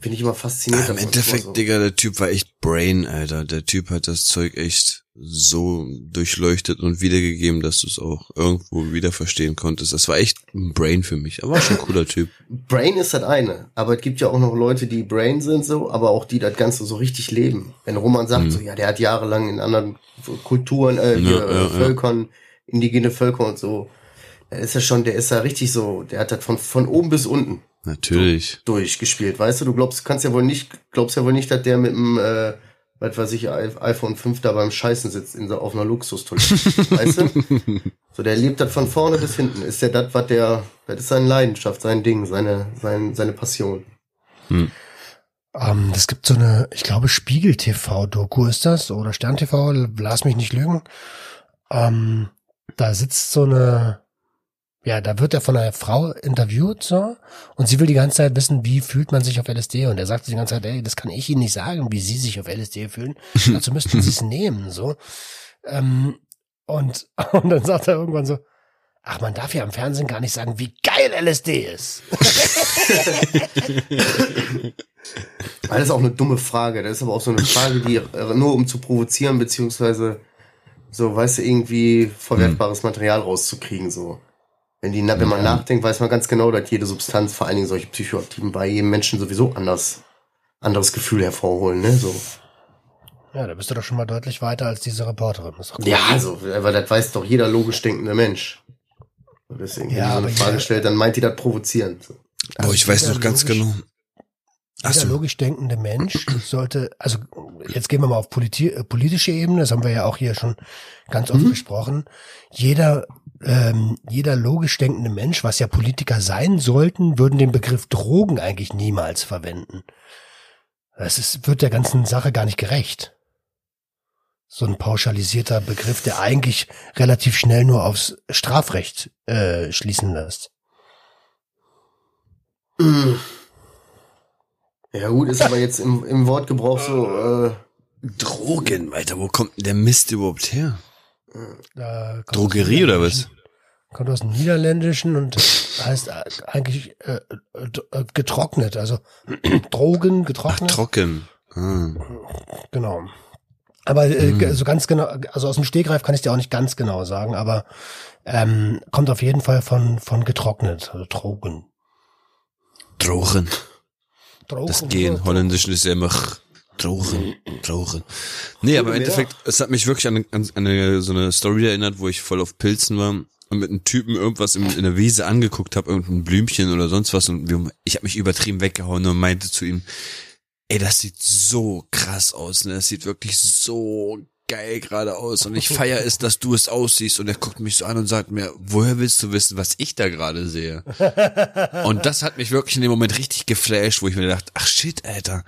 Speaker 3: bin ich immer fasziniert.
Speaker 4: Im. Endeffekt,
Speaker 3: so.
Speaker 4: Digga, der Typ war echt Brain, Alter. Der Typ hat das Zeug echt so durchleuchtet und wiedergegeben, dass du es auch irgendwo wieder verstehen konntest. Das war echt ein Brain für mich. Aber war schon ein cooler Typ.
Speaker 3: Brain ist das eine, aber es gibt ja auch noch Leute, die Brain sind so, aber auch die das Ganze so richtig leben. Wenn Roman sagt,
Speaker 4: Mhm.
Speaker 3: so, ja, der hat jahrelang in anderen Kulturen, äh,
Speaker 4: Ja, ja, ja.
Speaker 3: Völkern, indigene Völker und so, der ist ja schon, der ist ja richtig so, der hat das von, von oben bis unten
Speaker 4: Natürlich.
Speaker 3: durchgespielt, weißt du? Du glaubst, kannst ja wohl nicht, glaubst ja wohl nicht, dass der mit dem, äh, was weiß ich, iPhone 5 da beim Scheißen sitzt in so, auf einer Luxustoilette, weißt du? So, der lebt das von vorne bis hinten. Ist ja das, was der, das ist seine Leidenschaft, sein Ding, seine, sein, seine Passion.
Speaker 2: Ähm, es gibt so eine, ich glaube, Spiegel-TV-Doku ist das, oder Stern-TV, lass mich nicht lügen. Ähm, da sitzt so eine, ja, da wird er von einer Frau interviewt, so, und sie will die ganze Zeit wissen, wie fühlt man sich auf LSD, und er sagt die ganze Zeit, ey, das kann ich Ihnen nicht sagen, wie Sie sich auf LSD fühlen, dazu müssten Sie es nehmen, so. Ähm, und, und dann sagt er irgendwann so, ach, man darf ja im Fernsehen gar nicht sagen, wie geil LSD ist.
Speaker 3: Das ist auch eine dumme Frage. Das ist aber auch so eine Frage, die äh, nur um zu provozieren, beziehungsweise so, weißt du, irgendwie verwertbares Material rauszukriegen, so. Wenn die, wenn man nachdenkt, weiß man ganz genau, dass jede Substanz, vor allen Dingen solche Psychoaktiven, bei jedem Menschen sowieso anders, anderes Gefühl hervorholen, ne, so.
Speaker 2: Ja, da bist du doch schon mal deutlich weiter als diese Reporterin.
Speaker 3: Ja, also, aber das weiß doch jeder logisch denkende Mensch. Und deswegen,
Speaker 2: Ja,
Speaker 3: wenn die so eine Frage stellt, dann meint die das provozierend. So.
Speaker 4: Oh, ich weiß noch ganz
Speaker 2: logisch-
Speaker 4: genau.
Speaker 2: Jeder
Speaker 4: so.
Speaker 2: logisch denkende Mensch sollte, also jetzt gehen wir mal auf politi äh, politische Ebene, das haben wir ja auch hier schon ganz
Speaker 4: Mhm.
Speaker 2: oft besprochen. Jeder, ähm, jeder logisch denkende Mensch, was ja Politiker sein sollten, würden den Begriff Drogen eigentlich niemals verwenden. Das ist, wird der ganzen Sache gar nicht gerecht. So ein pauschalisierter Begriff, der eigentlich relativ schnell nur aufs Strafrecht äh, schließen lässt.
Speaker 3: Mm. Ja gut, ist aber jetzt im, im Wortgebrauch so, äh,
Speaker 4: Drogen, Alter, wo kommt denn der Mist überhaupt her?
Speaker 2: Da kommt
Speaker 4: Drogerie oder was?
Speaker 2: Kommt aus dem Niederländischen und heißt äh, eigentlich äh, äh, äh, getrocknet, also Drogen
Speaker 4: Ach,
Speaker 2: getrocknet.
Speaker 4: trocken. Ah.
Speaker 2: genau. Aber äh,
Speaker 4: Hm.
Speaker 2: so ganz genau, also aus dem Stegreif kann ich dir auch nicht ganz genau sagen, aber ähm, kommt auf jeden Fall von von getrocknet, also Drogen.
Speaker 4: Drogen. Das Gehen. Holländisch ist ja immer Drogen. Drogen. Nee, aber im. Endeffekt, es hat mich wirklich an, an eine, so eine Story erinnert, wo ich voll auf Pilzen war und mit einem Typen irgendwas in, in der Wiese angeguckt habe, irgendein Blümchen oder sonst was und ich habe mich übertrieben weggehauen und meinte zu ihm, ey, das sieht so krass aus, ne? Das sieht wirklich so geil gerade aus und ich feier es, dass du es aussiehst und er guckt mich so an und sagt mir, woher willst du wissen, was ich da gerade sehe? Und das hat mich wirklich in dem Moment richtig geflasht, wo ich mir dachte, ach shit, Alter,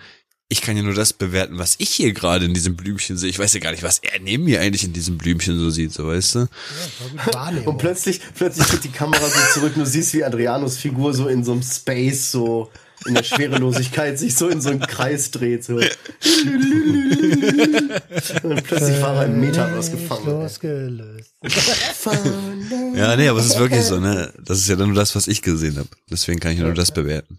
Speaker 4: ich kann ja nur das bewerten, was ich hier gerade in diesem Blümchen sehe. Ich weiß ja gar nicht, was er neben mir eigentlich in diesem Blümchen so sieht, so weißt du?
Speaker 2: Wahrnehmung.
Speaker 3: und plötzlich, plötzlich geht die Kamera so zurück und du siehst, wie Adrianos Figur so in so einem Space, so in der Schwerelosigkeit sich so in so einen Kreis dreht, so. Und plötzlich war er im Metaverse gefangen. ey.
Speaker 2: Losgelöst.
Speaker 4: Ja, nee, aber es ist wirklich so, ne? Das ist ja dann nur das, was ich gesehen habe. Deswegen kann ich nur das bewerten.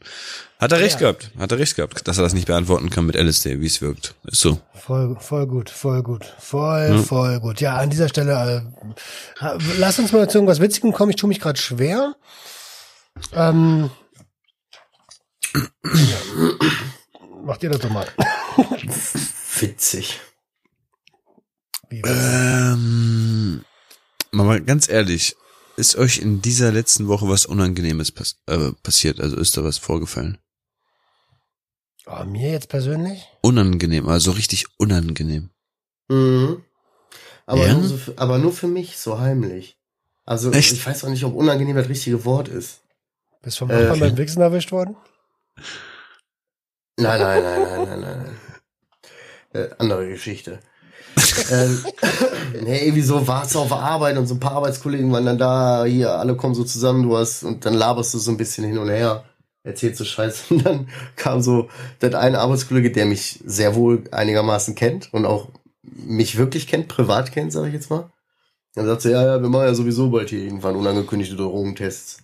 Speaker 4: Hat er recht
Speaker 2: Ja.
Speaker 4: gehabt, hat er recht gehabt, dass er das nicht beantworten kann mit LSD, wie es wirkt. Ist so.
Speaker 2: Voll, voll gut, voll gut, voll, voll gut. Ja, an dieser Stelle, äh, lass uns mal zu irgendwas Witzigem kommen. Ich tue mich gerade schwer. Ähm. Macht ihr das doch mal.
Speaker 3: Witzig.
Speaker 4: Ähm, mal ganz ehrlich, ist euch in dieser letzten Woche was Unangenehmes pass äh, passiert? Also ist da was vorgefallen?
Speaker 2: oh, mir jetzt persönlich?
Speaker 4: Unangenehm, also richtig unangenehm.
Speaker 3: Mhm. Aber,
Speaker 4: Ja?
Speaker 3: nur so für, aber nur für mich, so heimlich. Also
Speaker 4: Echt?
Speaker 3: ich weiß auch nicht, ob unangenehm das richtige Wort ist.
Speaker 2: Bist vom
Speaker 3: Äh,
Speaker 2: Nachbarn beim Wichsen erwischt worden?
Speaker 3: Nein, nein, nein, nein, nein, nein. nein. Äh, andere Geschichte. ähm, nee, irgendwie so war es auf der Arbeit und so ein paar Arbeitskollegen waren dann da, hier, alle kommen so zusammen, du hast, und dann laberst du so ein bisschen hin und her, erzählst so Scheiße. Und dann kam so der eine Arbeitskollege, der mich sehr wohl einigermaßen kennt und auch mich wirklich kennt, privat kennt, sage ich jetzt mal. Dann sagt so, ja, ja, wir machen ja sowieso bald hier irgendwann unangekündigte Drogentests.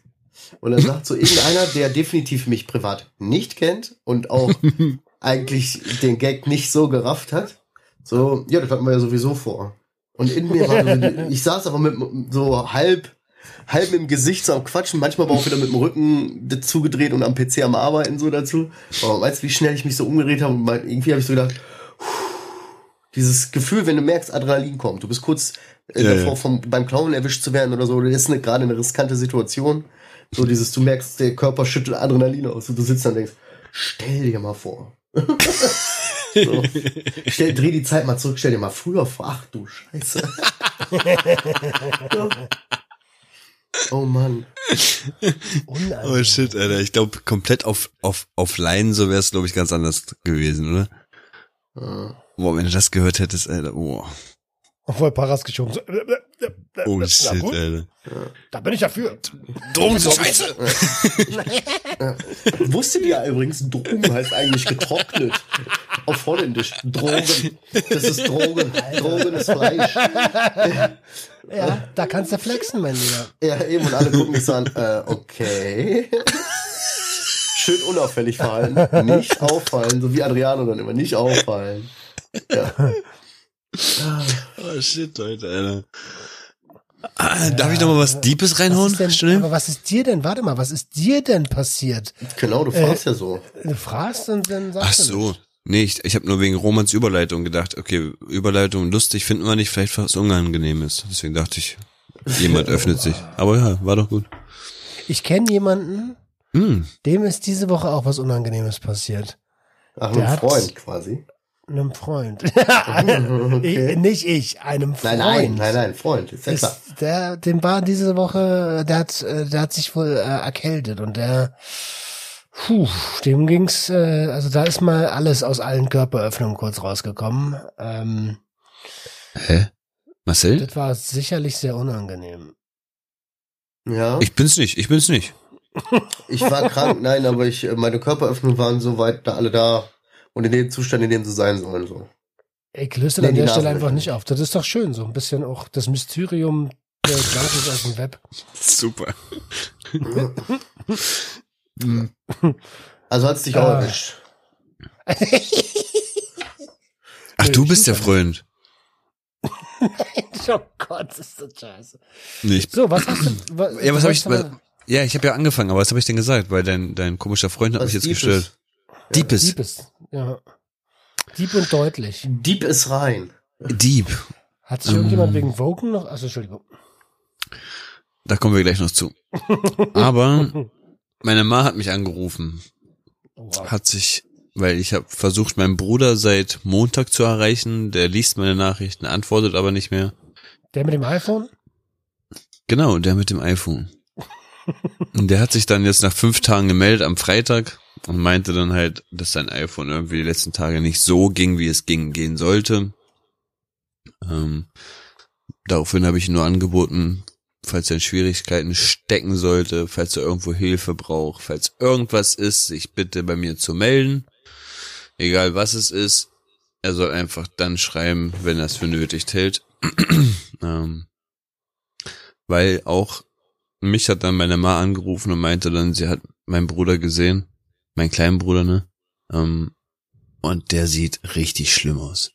Speaker 3: Und dann sagt so irgendeiner, der definitiv mich privat nicht kennt und auch eigentlich den Gag nicht so gerafft hat. So, ja, das hatten wir ja sowieso vor. Und in mir war so, ich saß aber mit so halb, halb dem Gesicht so am Quatschen, manchmal aber auch wieder mit dem Rücken zugedreht und am PC am Arbeiten so dazu. Aber weißt du, wie schnell ich mich so umgedreht habe? Und irgendwie habe ich so gedacht, dieses Gefühl, wenn du merkst, Adrenalin kommt, du bist kurz äh,
Speaker 4: Ja,
Speaker 3: davor,
Speaker 4: ja.
Speaker 3: vom, beim Clown erwischt zu werden oder so, das ist eine, gerade eine riskante Situation. So dieses, du merkst, der Körper schüttet Adrenalin aus und du sitzt da und denkst, stell dir mal vor. so. stell, dreh die Zeit mal zurück, stell dir mal früher vor, ach du Scheiße. oh Mann.
Speaker 2: Unangenehm.
Speaker 4: Oh shit, Alter. Ich glaube, komplett auf, auf, auf Line, so wäre es, glaube ich, ganz anders gewesen, oder?
Speaker 3: Ja.
Speaker 4: Boah, wenn du das gehört hättest, Alter, boah.
Speaker 2: Voll Paras geschoben. So, äh, äh, äh,
Speaker 4: Oh
Speaker 2: na
Speaker 4: shit,
Speaker 2: gut,
Speaker 4: Alter.
Speaker 2: Da bin ich dafür.
Speaker 4: Drogen sind scheiße!
Speaker 3: Wusstet ihr übrigens, Drogen heißt eigentlich getrocknet. Auf Holländisch. Drogen. Das ist Drogen. Drogen ist Fleisch.
Speaker 2: Ja, da kannst du flexen, mein Lieber.
Speaker 3: Ja, eben, und alle gucken mich so an, äh, okay. Schön unauffällig verhalten. Nicht auffallen, so wie Adriano dann immer, nicht auffallen. Ja.
Speaker 4: Oh shit, Leute, Alter. Ah, darf ich noch mal was Deepes
Speaker 2: Was
Speaker 4: reinhauen?
Speaker 2: ist denn,
Speaker 4: Schnell?
Speaker 2: aber was ist dir denn, warte mal, was ist dir denn passiert?
Speaker 3: Genau, du fragst ja so.
Speaker 2: Du fragst und dann sagst
Speaker 4: Ach so.
Speaker 2: nicht.
Speaker 4: Nee, ich, ich habe nur wegen Romans Überleitung gedacht, okay, Überleitung lustig finden wir nicht, vielleicht was Unangenehmes. Deswegen dachte ich, jemand öffnet sich. Aber ja, war doch gut.
Speaker 2: Ich kenne jemanden,
Speaker 4: Hm,
Speaker 2: Dem ist diese Woche auch was Unangenehmes passiert.
Speaker 3: Ach,
Speaker 2: Der
Speaker 3: ein Freund quasi.
Speaker 2: Einem Freund.
Speaker 3: Okay.
Speaker 2: ich, nicht ich, einem Freund.
Speaker 3: Nein, nein, nein, nein, Freund. Ist ja klar.
Speaker 2: Ist, der, dem war diese Woche, der hat, äh, der hat sich wohl äh, erkältet und der, puh, dem ging's, äh, also da ist mal alles aus allen Körperöffnungen kurz rausgekommen. Ähm,
Speaker 4: hä? Marcel?
Speaker 2: das war sicherlich sehr unangenehm.
Speaker 3: Ja.
Speaker 4: Ich bin's nicht, ich bin's nicht.
Speaker 3: Ich war krank, nein, aber ich, äh, meine Körperöffnungen waren soweit da alle da und in dem Zustand, in dem sie sein sollen, so.
Speaker 2: Ich löse
Speaker 3: Nee,
Speaker 2: an der Stelle einfach nicht auf. Das ist doch schön, so ein bisschen auch das Mysterium der Junkies aus dem Web.
Speaker 4: Super.
Speaker 3: Also hat's dich auch
Speaker 2: Ah.
Speaker 3: erwischt.
Speaker 4: Ach, du
Speaker 2: ich
Speaker 4: bist der. Freund.
Speaker 2: oh Gott, ist das scheiße.
Speaker 4: Nicht.
Speaker 2: So, was hast du? Was,
Speaker 4: Ja, was
Speaker 2: du
Speaker 4: habe ich, was, ja, ich habe ja angefangen, aber was habe ich denn gesagt? Weil dein, dein komischer Freund hat
Speaker 3: Was
Speaker 4: mich jetzt gestört. Dieb ist,
Speaker 2: ja. Dieb und deutlich.
Speaker 3: Dieb ist rein.
Speaker 4: Dieb.
Speaker 2: Hat sich
Speaker 4: Ähm.
Speaker 2: irgendjemand wegen Woken noch? Also Entschuldigung.
Speaker 4: Da kommen wir gleich noch zu. Aber meine Ma hat mich angerufen.
Speaker 2: Oh, wow.
Speaker 4: Hat sich, weil ich habe versucht, meinen Bruder seit Montag zu erreichen. Der liest meine Nachrichten, antwortet aber nicht mehr.
Speaker 2: Der mit dem iPhone?
Speaker 4: Genau, der mit dem iPhone. Und der hat sich dann jetzt nach fünf Tagen gemeldet am Freitag und meinte dann halt, dass sein iPhone irgendwie die letzten Tage nicht so ging, wie es ging, gehen sollte. Ähm, daraufhin habe ich nur angeboten, falls er in Schwierigkeiten stecken sollte, falls er irgendwo Hilfe braucht, falls irgendwas ist, sich bitte bei mir zu melden. Egal was es ist, er soll einfach dann schreiben, wenn er es für nötig hält. ähm, weil auch mich hat dann meine Ma angerufen und meinte dann, sie hat meinen Bruder gesehen, meinen kleinen Bruder, ne? Ähm, und der sieht richtig schlimm aus.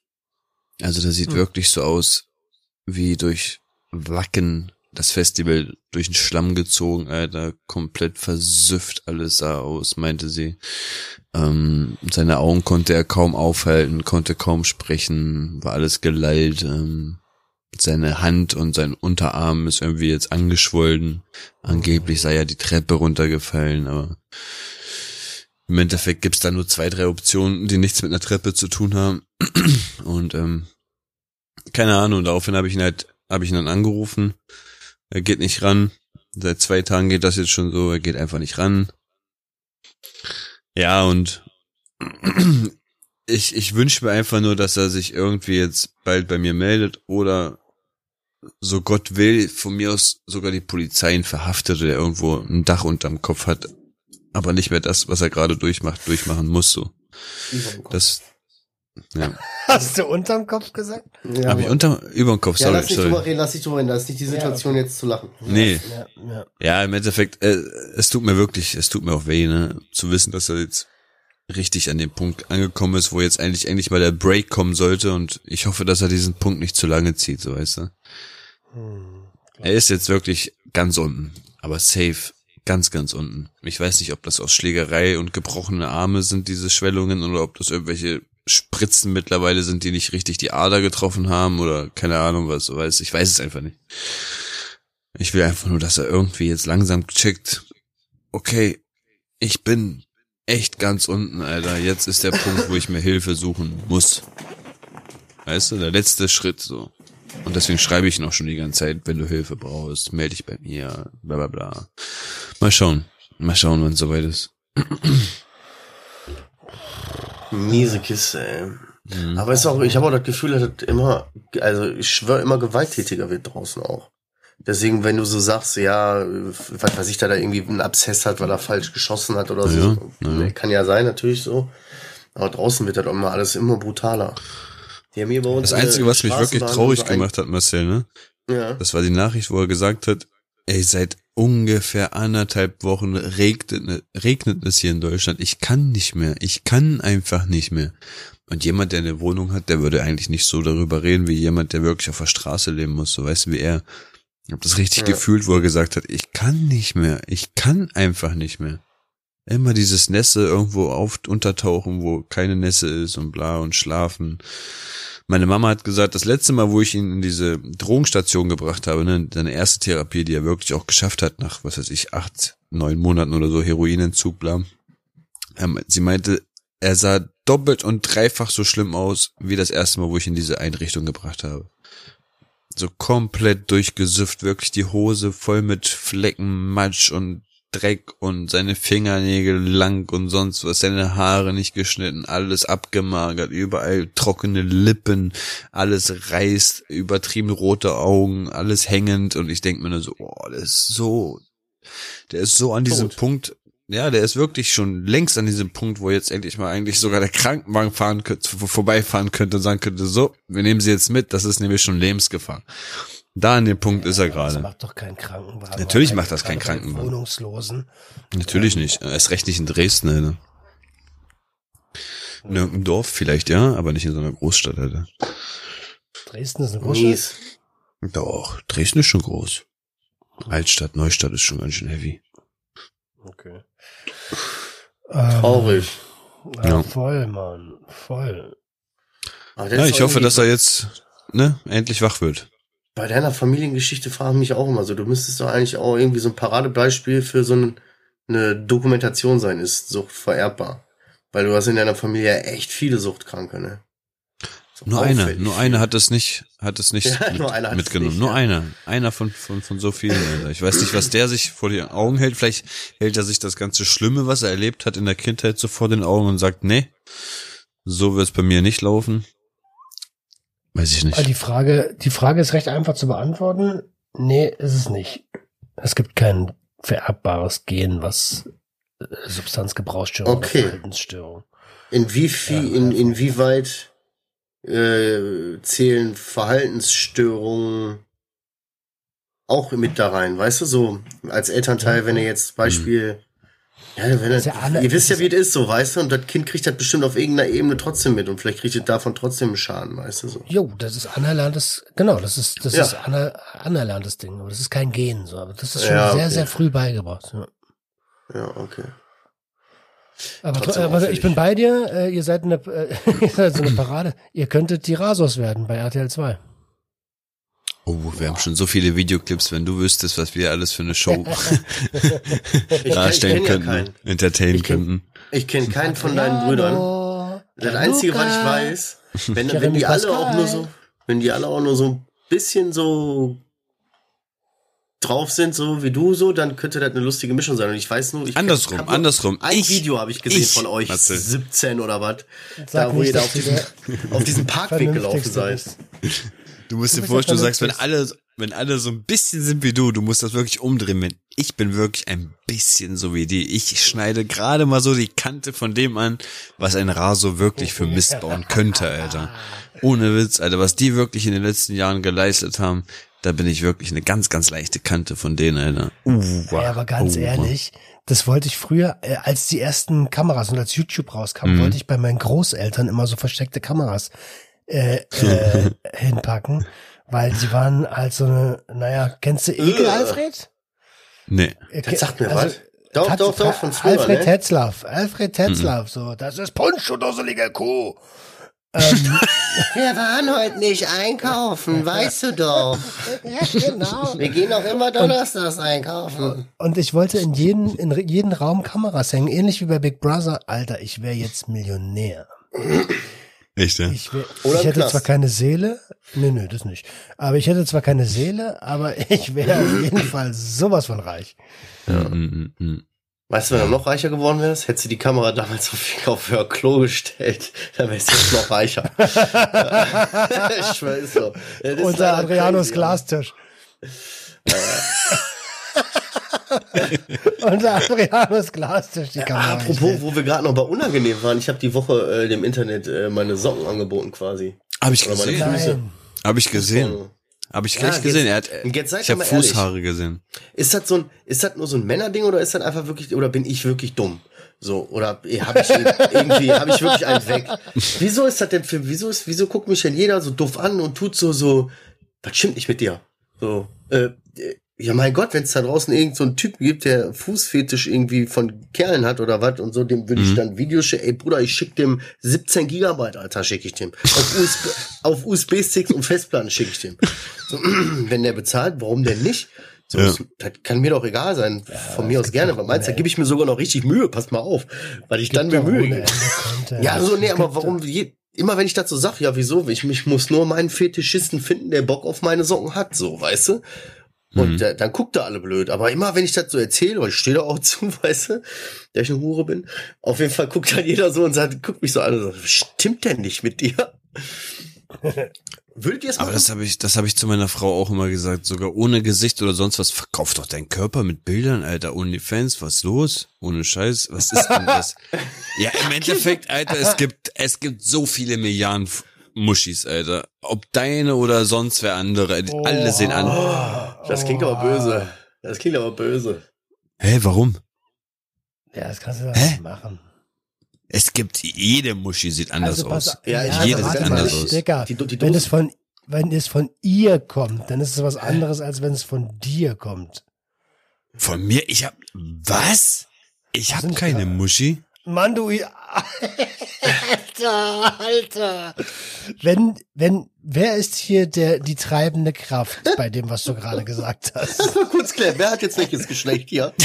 Speaker 4: Also der sieht
Speaker 2: Hm.
Speaker 4: wirklich so aus, wie durch Wacken das Festival durch den Schlamm gezogen, Alter, komplett versüfft alles sah aus, meinte sie. Ähm, seine Augen konnte er kaum aufhalten, konnte kaum sprechen, war alles gelallt. Ähm, seine Hand und sein Unterarm ist irgendwie jetzt angeschwollen. Angeblich sei er die Treppe runtergefallen, aber im Endeffekt gibt's da nur zwei, drei Optionen, die nichts mit einer Treppe zu tun haben. Und ähm, keine Ahnung, daraufhin habe ich ihn halt, habe ich ihn dann angerufen. Er geht nicht ran. Seit zwei Tagen geht das jetzt schon so, er geht einfach nicht ran. Ja, und ich, ich wünsche mir einfach nur, dass er sich irgendwie jetzt bald bei mir meldet oder so Gott will, von mir aus sogar die Polizei ihn verhaftet oder irgendwo ein Dach unterm Kopf hat, aber nicht mehr das, was er gerade durchmacht, durchmachen muss, so. Das, ja.
Speaker 2: Hast du unterm Kopf gesagt?
Speaker 3: Ja,
Speaker 4: Hab ich unter, über den Kopf,
Speaker 3: ja
Speaker 4: sorry,
Speaker 3: lass dich drüber reden, lass dich drüber reden. Da ist nicht die Situation jetzt zu lachen.
Speaker 4: Nee.
Speaker 2: Ja, ja.
Speaker 4: Ja, im Endeffekt, äh, es tut mir wirklich, es tut mir auch weh, ne, zu wissen, dass er jetzt richtig an dem Punkt angekommen ist, wo jetzt eigentlich endlich mal der Break kommen sollte und ich hoffe, dass er diesen Punkt nicht zu lange zieht, so weißt du.
Speaker 2: Hm.
Speaker 4: Er ist jetzt wirklich ganz unten, aber safe, ganz, ganz unten. Ich weiß nicht, ob das aus Schlägerei und gebrochene Arme sind, diese Schwellungen, oder ob das irgendwelche Spritzen mittlerweile sind, die nicht richtig die Ader getroffen haben oder keine Ahnung was, weiß ich weiß es einfach nicht. Ich will einfach nur, dass er irgendwie jetzt langsam checkt, okay, ich bin echt ganz unten, Alter. Jetzt ist der Punkt, wo ich mir Hilfe suchen muss. Weißt du, der letzte Schritt so. Und deswegen schreibe ich noch schon die ganze Zeit, wenn du Hilfe brauchst, melde dich bei mir, bla bla bla. Mal schauen. Mal schauen, wann es soweit ist.
Speaker 3: Miese Kiste, ey.
Speaker 4: Mhm.
Speaker 3: Aber ist auch, ich habe auch das Gefühl, dass das immer, also ich schwöre, immer gewalttätiger wird draußen auch. Deswegen, wenn du so sagst, ja, was weiß ich, da da irgendwie einen Abszess hat, weil er falsch geschossen hat oder so.
Speaker 4: Ja,
Speaker 3: Kann ja sein, natürlich so. Aber draußen wird das auch immer alles immer brutaler. Die haben hier bei uns
Speaker 4: Das Einzige, was mich wirklich traurig gemacht hat, Marcel, ne?
Speaker 3: Ja.
Speaker 4: Das war die Nachricht, wo er gesagt hat, ey, seit ungefähr anderthalb Wochen regnet, regnet es hier in Deutschland. Ich kann nicht mehr. Ich kann einfach nicht mehr. Und jemand, der eine Wohnung hat, der würde eigentlich nicht so darüber reden, wie jemand, der wirklich auf der Straße leben muss. So weißt du, wie er. Ich habe das richtig
Speaker 3: Ja.
Speaker 4: gefühlt, wo er gesagt hat, ich kann nicht mehr. Ich kann einfach nicht mehr. Immer dieses Nässe irgendwo auf, untertauchen, wo keine Nässe ist und bla und schlafen. Meine Mama hat gesagt, das letzte Mal, wo ich ihn in diese Drogenstation gebracht habe, ne, seine erste Therapie, die er wirklich auch geschafft hat, nach, was weiß ich, acht, neun Monaten oder so Heroinentzug, bla. Ähm, sie meinte, er sah doppelt und dreifach so schlimm aus, wie das erste Mal, wo ich ihn in diese Einrichtung gebracht habe. So komplett durchgesüfft, wirklich die Hose voll mit Flecken, Matsch und Dreck und seine Fingernägel lang und sonst was, seine Haare nicht geschnitten, alles abgemagert, überall trockene Lippen, alles reißt, übertrieben rote Augen, alles hängend und ich denk mir nur so, oh, der ist so, der ist so an diesem
Speaker 3: Tot.
Speaker 4: Punkt, ja, der ist wirklich schon längst an diesem Punkt, wo jetzt endlich mal eigentlich sogar der Krankenwagen fahren könnte, vorbeifahren könnte und sagen könnte, so, wir nehmen sie jetzt mit, das ist nämlich schon Lebensgefahr. Da an dem Punkt ist er
Speaker 2: Das
Speaker 4: gerade.
Speaker 2: macht doch kein Krankenwagen.
Speaker 4: Natürlich macht das kein
Speaker 2: gerade bei
Speaker 4: Krankenwagen.
Speaker 2: Wohnungslosen.
Speaker 4: Natürlich nicht. Er ist recht nicht in Dresden, Alter. In irgendeinem Dorf vielleicht, ja, aber nicht in so einer Großstadt, Alter.
Speaker 2: Dresden ist eine Großstadt.
Speaker 3: Mies.
Speaker 4: Doch, Dresden ist schon groß. Altstadt, Neustadt ist schon ganz schön heavy.
Speaker 2: Okay. Ähm,
Speaker 3: Traurig.
Speaker 2: Ja,
Speaker 4: Ja.
Speaker 2: voll, Mann. Voll.
Speaker 4: Ja, ich hoffe, dass er jetzt, ne, endlich wach wird.
Speaker 3: Bei deiner Familiengeschichte frage ich mich auch immer so, du müsstest doch eigentlich auch irgendwie so ein Paradebeispiel für so ein, eine Dokumentation sein, ist Sucht vererbbar. Weil du hast in deiner Familie echt viele Suchtkranke, ne?
Speaker 4: Nur einer,
Speaker 3: auffällig
Speaker 4: nur
Speaker 3: viele.
Speaker 4: einer hat es nicht, hat es nicht
Speaker 3: Ja,
Speaker 4: mit,
Speaker 3: nur hat es
Speaker 4: mitgenommen.
Speaker 3: nicht,
Speaker 4: nur
Speaker 3: ja.
Speaker 4: einer. Einer von, von, von so vielen, Alter. Ich weiß nicht, was der sich vor die Augen hält. Vielleicht hält er sich das ganze Schlimme, was er erlebt hat in der Kindheit, so vor den Augen und sagt, nee, so wird's bei mir nicht laufen. Weiß ich nicht.
Speaker 2: die Frage, die Frage ist recht einfach zu beantworten. Nee, ist es nicht. Es gibt kein vererbbares Gen, was äh, Substanzgebrauchsstörung
Speaker 3: Okay.
Speaker 2: oder Verhaltensstörung.
Speaker 3: In wie viel,
Speaker 2: Ja,
Speaker 3: in,
Speaker 2: einfach.
Speaker 3: inwieweit äh, zählen Verhaltensstörungen auch mit da rein, weißt du, so als Elternteil, wenn ihr jetzt Beispiel, ja, er,
Speaker 2: ja alle-
Speaker 3: ihr wisst ja,
Speaker 2: das
Speaker 3: wie es ist, so, weißt du, und das Kind kriegt das bestimmt auf irgendeiner Ebene trotzdem mit und vielleicht kriegt es davon trotzdem einen Schaden, weißt du, so.
Speaker 2: Jo, das ist anerlerntes, genau, das ist, das
Speaker 3: Ja.
Speaker 2: ist aner, anerlerntes Ding, aber das ist kein Gen, so, aber das ist schon
Speaker 3: Ja,
Speaker 2: sehr,
Speaker 3: okay.
Speaker 2: sehr früh beigebracht. Ja.
Speaker 3: Ja, okay.
Speaker 2: Aber,
Speaker 3: Trotzdem
Speaker 2: tro- aber ich bin bei dir, äh, ihr seid eine, äh, ihr seid so eine Parade. Ihr könntet die Rasos werden bei RTL 2.
Speaker 4: Oh, wir haben schon so viele Videoclips, wenn du wüsstest, was wir alles für eine Show darstellen
Speaker 3: kenn ja
Speaker 4: könnten,
Speaker 3: keinen.
Speaker 4: entertainen
Speaker 3: Ich kenn-
Speaker 4: könnten.
Speaker 3: Ich kenne keinen von deinen Brüdern. Das Einzige, was ich weiß, wenn, wenn die alle auch nur so, wenn die alle auch nur so ein bisschen so drauf sind, so wie du so, dann könnte das eine lustige Mischung sein. Und ich weiß nur, ich
Speaker 4: Andersrum,
Speaker 3: nur
Speaker 4: andersrum.
Speaker 3: Ein
Speaker 4: Ich-
Speaker 3: Video habe ich gesehen
Speaker 4: ich,
Speaker 3: von euch,
Speaker 4: Matze.
Speaker 3: 17 oder was, da wo ihr da auf diesem, auf diesem Parkweg gelaufen seid.
Speaker 4: Du musst
Speaker 2: Du
Speaker 4: dir vorstellen, du sagst, wenn alle, wenn alle so ein bisschen sind wie du, du musst das wirklich umdrehen. Wenn ich bin wirklich ein bisschen so wie die. Ich schneide gerade mal so die Kante von dem an, was ein Raso wirklich für Mist bauen könnte, Alter. Ohne Witz, Alter, was die wirklich in den letzten Jahren geleistet haben, da bin ich wirklich eine ganz, ganz leichte Kante von denen, Alter. Uh,
Speaker 2: Ja, aber ganz
Speaker 4: uh,
Speaker 2: ehrlich, das wollte ich früher, äh, als die ersten Kameras und als YouTube rauskam,
Speaker 4: Mhm.
Speaker 2: wollte ich bei meinen Großeltern immer so versteckte Kameras äh, äh, hinpacken, weil sie waren halt so eine, naja, kennst du Ekel,
Speaker 3: Äh.
Speaker 2: Alfred?
Speaker 4: Nee.
Speaker 2: Äh,
Speaker 3: Das sagt mir
Speaker 2: also,
Speaker 3: was. Doch, doch, doch, von früher,
Speaker 2: Alfred
Speaker 3: ne?
Speaker 2: Tetzlaff, Alfred Tetzlaff, so, das ist Punsch, du dusselige Kuh. Ähm,
Speaker 3: Wir waren heute nicht einkaufen, weißt du doch.
Speaker 2: ja, genau.
Speaker 3: Wir gehen auch immer donnerstags einkaufen.
Speaker 2: Und ich wollte in jeden, in jeden Raum Kameras hängen, ähnlich wie bei Big Brother. Alter, ich wäre jetzt Millionär.
Speaker 4: Echt, ja?
Speaker 2: Ich, wär,
Speaker 3: Oder
Speaker 2: ich hätte
Speaker 3: Knast.
Speaker 2: zwar keine Seele, nö, nö, das nicht. Aber ich hätte zwar keine Seele, aber ich wäre auf jeden Fall sowas von reich.
Speaker 4: Mm, mm, mm.
Speaker 3: Weißt du, wenn du noch reicher geworden wärst, hättest du die Kamera damals auf, auf Hör Klo gestellt, dann wärst du jetzt noch reicher. ich ist so.
Speaker 2: Unter Adrianos
Speaker 3: crazy,
Speaker 2: Glastisch. Unter Adrianos Glastisch die
Speaker 3: Ja,
Speaker 2: Kamera.
Speaker 3: apropos, wo wir gerade noch bei unangenehm waren, ich habe die Woche äh, dem Internet äh, meine Socken angeboten quasi.
Speaker 4: Hab ich
Speaker 3: Oder meine
Speaker 4: gesehen.
Speaker 3: Füße.
Speaker 2: Nein.
Speaker 4: Hab ich gesehen.
Speaker 3: So.
Speaker 4: Hab ich
Speaker 3: Ja,
Speaker 4: gleich
Speaker 3: jetzt-
Speaker 4: gesehen. Er hat,
Speaker 3: und jetzt seid
Speaker 4: ich habe
Speaker 3: mal ehrlich.
Speaker 4: Fußhaare gesehen.
Speaker 3: Ist das so ein, ist das nur so ein Männerding oder ist das einfach wirklich, oder bin ich wirklich dumm? So, oder habe ich irgendwie, habe ich wirklich einen weg? Wieso ist das denn für, wieso ist, wieso guckt mich denn jeder so doof an und tut so, so, was stimmt nicht mit dir? So, äh, äh, ja mein Gott, wenn es da draußen irgend so einen Typen gibt, der Fußfetisch irgendwie von Kerlen hat oder was und so, dem würde ich dann Videos schicken, ey Bruder, ich schick dem 17 Gigabyte, Alter, schicke ich dem. Auf, USB, auf USB-Sticks und Festplatten schicke ich dem. So, wenn der bezahlt, warum denn nicht? So,
Speaker 4: Ja.
Speaker 3: das, das kann mir doch egal sein. Von mir aus gerne. Aber meinst du, da gebe ich mir sogar noch richtig Mühe. Pass mal auf. Weil ich dann mir Mühe gebe. Ja, so, nee, aber warum, je, immer wenn ich dazu sag, ja, wieso? Ich, ich muss nur meinen Fetischisten finden, der Bock auf meine Socken hat, so, weißt du? Und
Speaker 4: Mhm.
Speaker 3: dann guckt er alle blöd. Aber immer wenn ich das so erzähle, weil ich stehe da auch zu, weißt du, dass ich eine Hure bin, auf jeden Fall guckt dann jeder so und sagt, guckt mich so an und sagt, stimmt denn nicht mit dir? Würdet ihr es
Speaker 4: Aber
Speaker 3: machen?
Speaker 4: das habe ich, das habe ich zu meiner Frau auch immer gesagt. Sogar ohne Gesicht oder sonst was. Verkauf doch deinen Körper mit Bildern, Alter. Ohne Fans, was los? Ohne Scheiß. Was ist denn das? ja, im Endeffekt, Alter, es gibt, es gibt so viele Milliarden Muschis, Alter. Ob deine oder sonst wer andere. Die Alle sehen an.
Speaker 3: das klingt aber böse. Das klingt aber böse.
Speaker 4: Hä, warum?
Speaker 2: Ja, das kannst du doch
Speaker 4: Hä?
Speaker 2: nicht machen.
Speaker 4: Es gibt, jede Muschi sieht anders
Speaker 2: Also pass
Speaker 4: aus.
Speaker 2: auf-
Speaker 3: Ja, ich-
Speaker 4: Jede sieht anders aus.
Speaker 2: Digga,
Speaker 3: Die die
Speaker 2: wenn es von, wenn es von ihr kommt, dann ist es was anderes, als wenn es von dir kommt.
Speaker 4: Von mir, ich hab, was? Ich hab keine
Speaker 2: da?
Speaker 4: Muschi.
Speaker 2: Mann, du, Alter, Alter. Wenn, wenn, wer ist hier der, die treibende Kraft bei dem, was du gerade gesagt hast?
Speaker 3: Mal kurz klären, wer hat jetzt welches Geschlecht hier?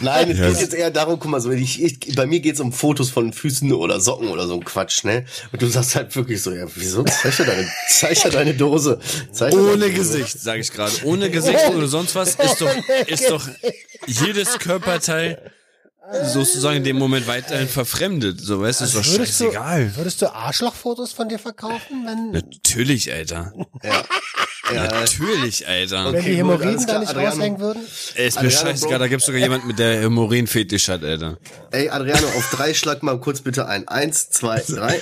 Speaker 3: Nein, es geht jetzt eher darum, guck mal, so, ich, ich, bei mir geht's um Fotos von Füßen oder Socken oder so ein Quatsch, ne? Und du sagst halt wirklich so, ja, wieso? Zeig deine, zeig deine Dose. Zeig
Speaker 4: Ohne
Speaker 3: deine Dose.
Speaker 4: Gesicht, sage ich gerade. Ohne Gesicht oder sonst was ist doch, ist doch jedes Körperteil sozusagen in dem Moment weiterhin verfremdet. So, weißt du, ist doch
Speaker 2: Würdest du,
Speaker 4: scheißegal.
Speaker 2: würdest du Arschlochfotos von dir verkaufen, wenn,
Speaker 4: Natürlich, Alter. Natürlich, Alter.
Speaker 2: wenn die
Speaker 3: gut,
Speaker 2: Hämorrhoiden da nicht
Speaker 3: Adriano.
Speaker 2: raushängen würden?
Speaker 4: Ey, ist mir
Speaker 3: Adriano,
Speaker 4: scheißegal,
Speaker 3: Bro.
Speaker 4: da gibt's sogar jemand mit der Hämorrhoiden-Fetisch hat, Alter.
Speaker 3: Ey, Adriano, auf drei schlag mal kurz bitte ein. Eins, zwei, drei.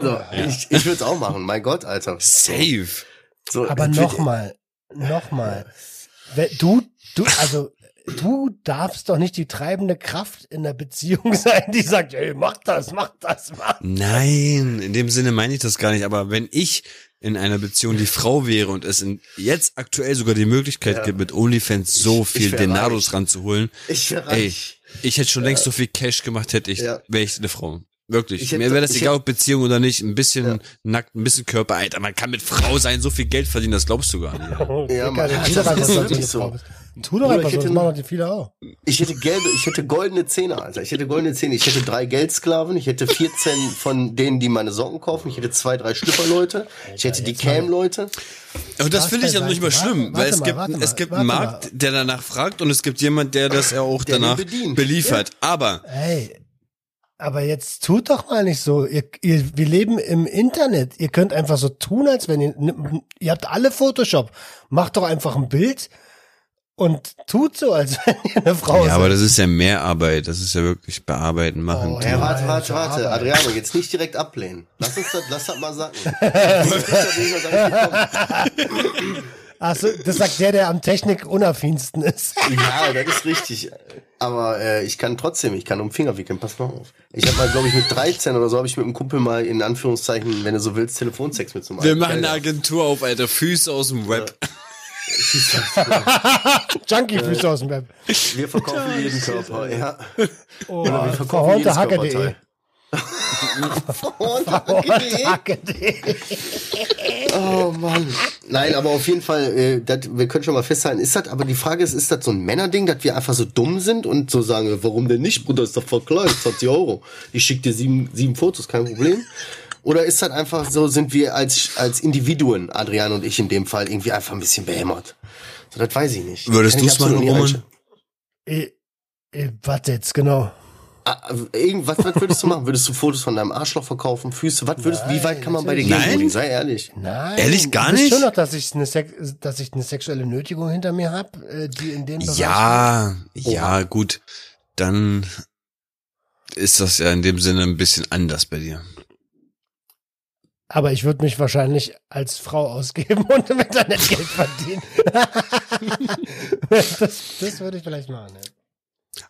Speaker 3: So, ich, ich würde es auch machen. Mein Gott, Alter.
Speaker 4: Safe.
Speaker 3: So,
Speaker 2: Aber nochmal, nochmal. Du, du, also, du darfst doch nicht die treibende Kraft in der Beziehung sein, die sagt, ey, mach das, mach das, mach.
Speaker 4: Nein, in dem Sinne meine ich das gar nicht. Aber wenn ich in einer Beziehung die Frau wäre und es in, jetzt aktuell sogar die Möglichkeit
Speaker 3: Ja.
Speaker 4: gibt, mit OnlyFans so
Speaker 3: Ich-
Speaker 4: viel Denados ranzuholen,
Speaker 3: Ich
Speaker 4: ey, ich hätte schon längst so viel Cash gemacht, hätte ich,
Speaker 3: Ja.
Speaker 4: wäre ich eine Frau. Wirklich.
Speaker 3: Ich hätte-
Speaker 4: Mir wäre das egal, ob Beziehung oder nicht. Ein bisschen
Speaker 3: Ja.
Speaker 4: nackt, ein bisschen Körper. Alter, man kann mit Frau sein, so viel Geld verdienen, das glaubst du gar nicht.
Speaker 3: Ja,
Speaker 2: dann tu
Speaker 3: das
Speaker 2: einfach
Speaker 3: ist
Speaker 2: die
Speaker 3: so.
Speaker 2: Tu doch einfach
Speaker 3: ich
Speaker 2: so, das
Speaker 3: hätte-
Speaker 2: machen die viele auch.
Speaker 3: Ich hätte gelbe, ich hätte goldene Zähne, Alter. Ich hätte goldene Zähne. Ich hätte drei Geldsklaven. Ich hätte 14 von denen, die meine Socken kaufen. Ich hätte zwei, drei Schlüpperleute. Ich hätte die
Speaker 2: mal-
Speaker 3: Cam-Leute.
Speaker 4: Und das finde ich ja noch nicht mal schlimm,
Speaker 2: Warte
Speaker 4: weil es
Speaker 2: mal,
Speaker 4: gibt,
Speaker 2: warte
Speaker 4: es
Speaker 2: mal,
Speaker 4: gibt einen
Speaker 2: mal.
Speaker 4: Markt, der danach fragt und es gibt jemand, der das ja auch
Speaker 3: Der
Speaker 4: danach beliefert. Aber
Speaker 2: Ey, aber jetzt tut doch mal nicht so. Ihr, ihr, wir leben im Internet. Ihr könnt einfach so tun, als wenn ihr, ihr habt alle Photoshop. Macht doch einfach ein Bild und tut so, als wenn ihr eine Frau
Speaker 4: Ja,
Speaker 2: seid.
Speaker 4: aber das ist ja mehr Arbeit. Das ist ja wirklich bearbeiten, machen.
Speaker 2: Oh.
Speaker 3: Ja, warte, warte, warte. Adriano, jetzt nicht direkt ablehnen. Lass uns das, lass das mal sacken. Sonst bin ich da gar nicht gekommen.
Speaker 2: Ach so, das sagt der, der am Technik unaffинsten ist.
Speaker 3: Ja, das ist richtig. Aber äh, ich kann trotzdem, ich kann um Finger wickeln, pass mal auf. Ich habe mal, glaube ich, mit 13 oder so, habe ich mit einem Kumpel mal in Anführungszeichen, wenn du so willst, Telefonsex mit so einem
Speaker 4: Wir machen eine. Agentur auf, Alter. Füße aus dem Web.
Speaker 2: Junkie-Füße aus dem Web.
Speaker 3: Wir verkaufen jeden Körper, ja.
Speaker 2: Oh,
Speaker 3: wir verkaufen jedes. Körperteil. Oh Mann. Nein, aber auf jeden Fall, äh, dat, wir können schon mal festhalten, ist das, aber die Frage ist, ist das so ein Männerding, dass wir einfach so dumm sind und so sagen, warum denn nicht, Bruder, ist doch voll klar, 20 Euro. Ich schick dir sieben, sieben Fotos, kein Problem. Oder ist das einfach so, sind wir als, als Individuen, Adrian und ich in dem Fall, irgendwie einfach ein bisschen behämmert? So, das weiß ich nicht.
Speaker 4: Würdest
Speaker 3: ich
Speaker 4: du's machen, Roman?
Speaker 2: Äh, äh, warte jetzt, genau.
Speaker 3: Ah, irgendwas, was würdest du machen? Würdest du Fotos von deinem Arschloch verkaufen? Füße? Was würdest, wie weit kann man bei dir gehen,
Speaker 4: Nein.
Speaker 3: Sei ehrlich.
Speaker 2: Nein.
Speaker 4: Ehrlich, gar
Speaker 2: du
Speaker 4: nicht?
Speaker 2: schon noch, dass ich eine, Sex dass ich eine sexuelle Nötigung hinter mir habe, äh, die in dem Bereich
Speaker 4: Ja, ja, gut. Dann ist das ja in dem Sinne ein bisschen anders bei dir.
Speaker 2: Aber ich würde mich wahrscheinlich als Frau ausgeben und im Internet Geld verdienen. das, das würde ich vielleicht machen. Ja.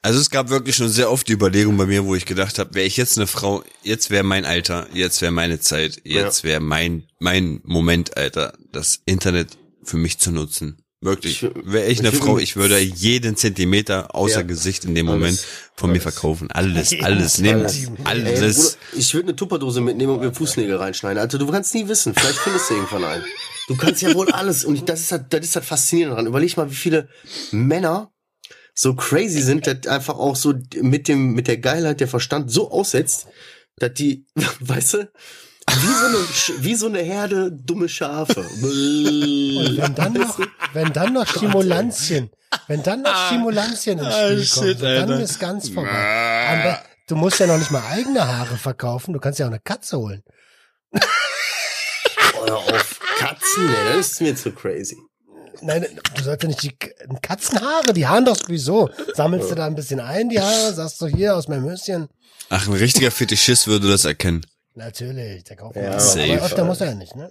Speaker 4: Also es gab wirklich schon sehr oft die Überlegung bei mir, wo ich gedacht habe, wäre ich jetzt eine Frau, jetzt wäre mein Alter, jetzt wäre meine Zeit, jetzt wäre mein mein Moment, Alter, das Internet für mich zu nutzen. Wirklich.
Speaker 3: Ich-
Speaker 4: Wäre ich eine
Speaker 3: ich-
Speaker 4: Frau, ich würde jeden Zentimeter außer
Speaker 3: Ja.
Speaker 4: Gesicht in dem
Speaker 3: Alles.
Speaker 4: Moment von mir
Speaker 3: Alles.
Speaker 4: verkaufen. Alles, alles,
Speaker 2: Zentimeter.
Speaker 3: Ey,
Speaker 4: alles.
Speaker 3: Bruder, ich würde eine Tupperdose mitnehmen und mir Fußnägel reinschneiden. Alter, du kannst nie wissen. Vielleicht findest du irgendwann einen. Du kannst ja wohl alles. Und das ist halt, das ist halt faszinierend daran. Überleg mal, wie viele Männer so crazy sind, dass einfach auch so mit dem, mit der Geilheit der Verstand so aussetzt, dass die, weißt du, wie so eine, wie so eine Herde dumme Schafe.
Speaker 2: Und wenn dann noch, wenn dann noch Stimulantien, wenn dann noch Stimulantien ins
Speaker 4: Ah,
Speaker 2: Spiel
Speaker 4: shit,
Speaker 2: kommen, dann
Speaker 4: Alter.
Speaker 2: ist ganz vorbei. Am be- Du musst ja noch nicht mal eigene Haare verkaufen, du kannst ja auch eine Katze holen.
Speaker 3: Oder auf Katzen, nee, das ist mir zu crazy.
Speaker 2: Nein, du sollst ja nicht die Katzenhaare, die Haaren doch sowieso. Sammelst du da ein bisschen ein, die Haare, sagst du hier aus meinem Höschen.
Speaker 4: Ach, ein richtiger Fetischist würde das erkennen.
Speaker 2: Natürlich, der kauft
Speaker 3: Ja,
Speaker 2: ja,
Speaker 4: safe.
Speaker 2: Aber öfter muss er ja nicht, ne?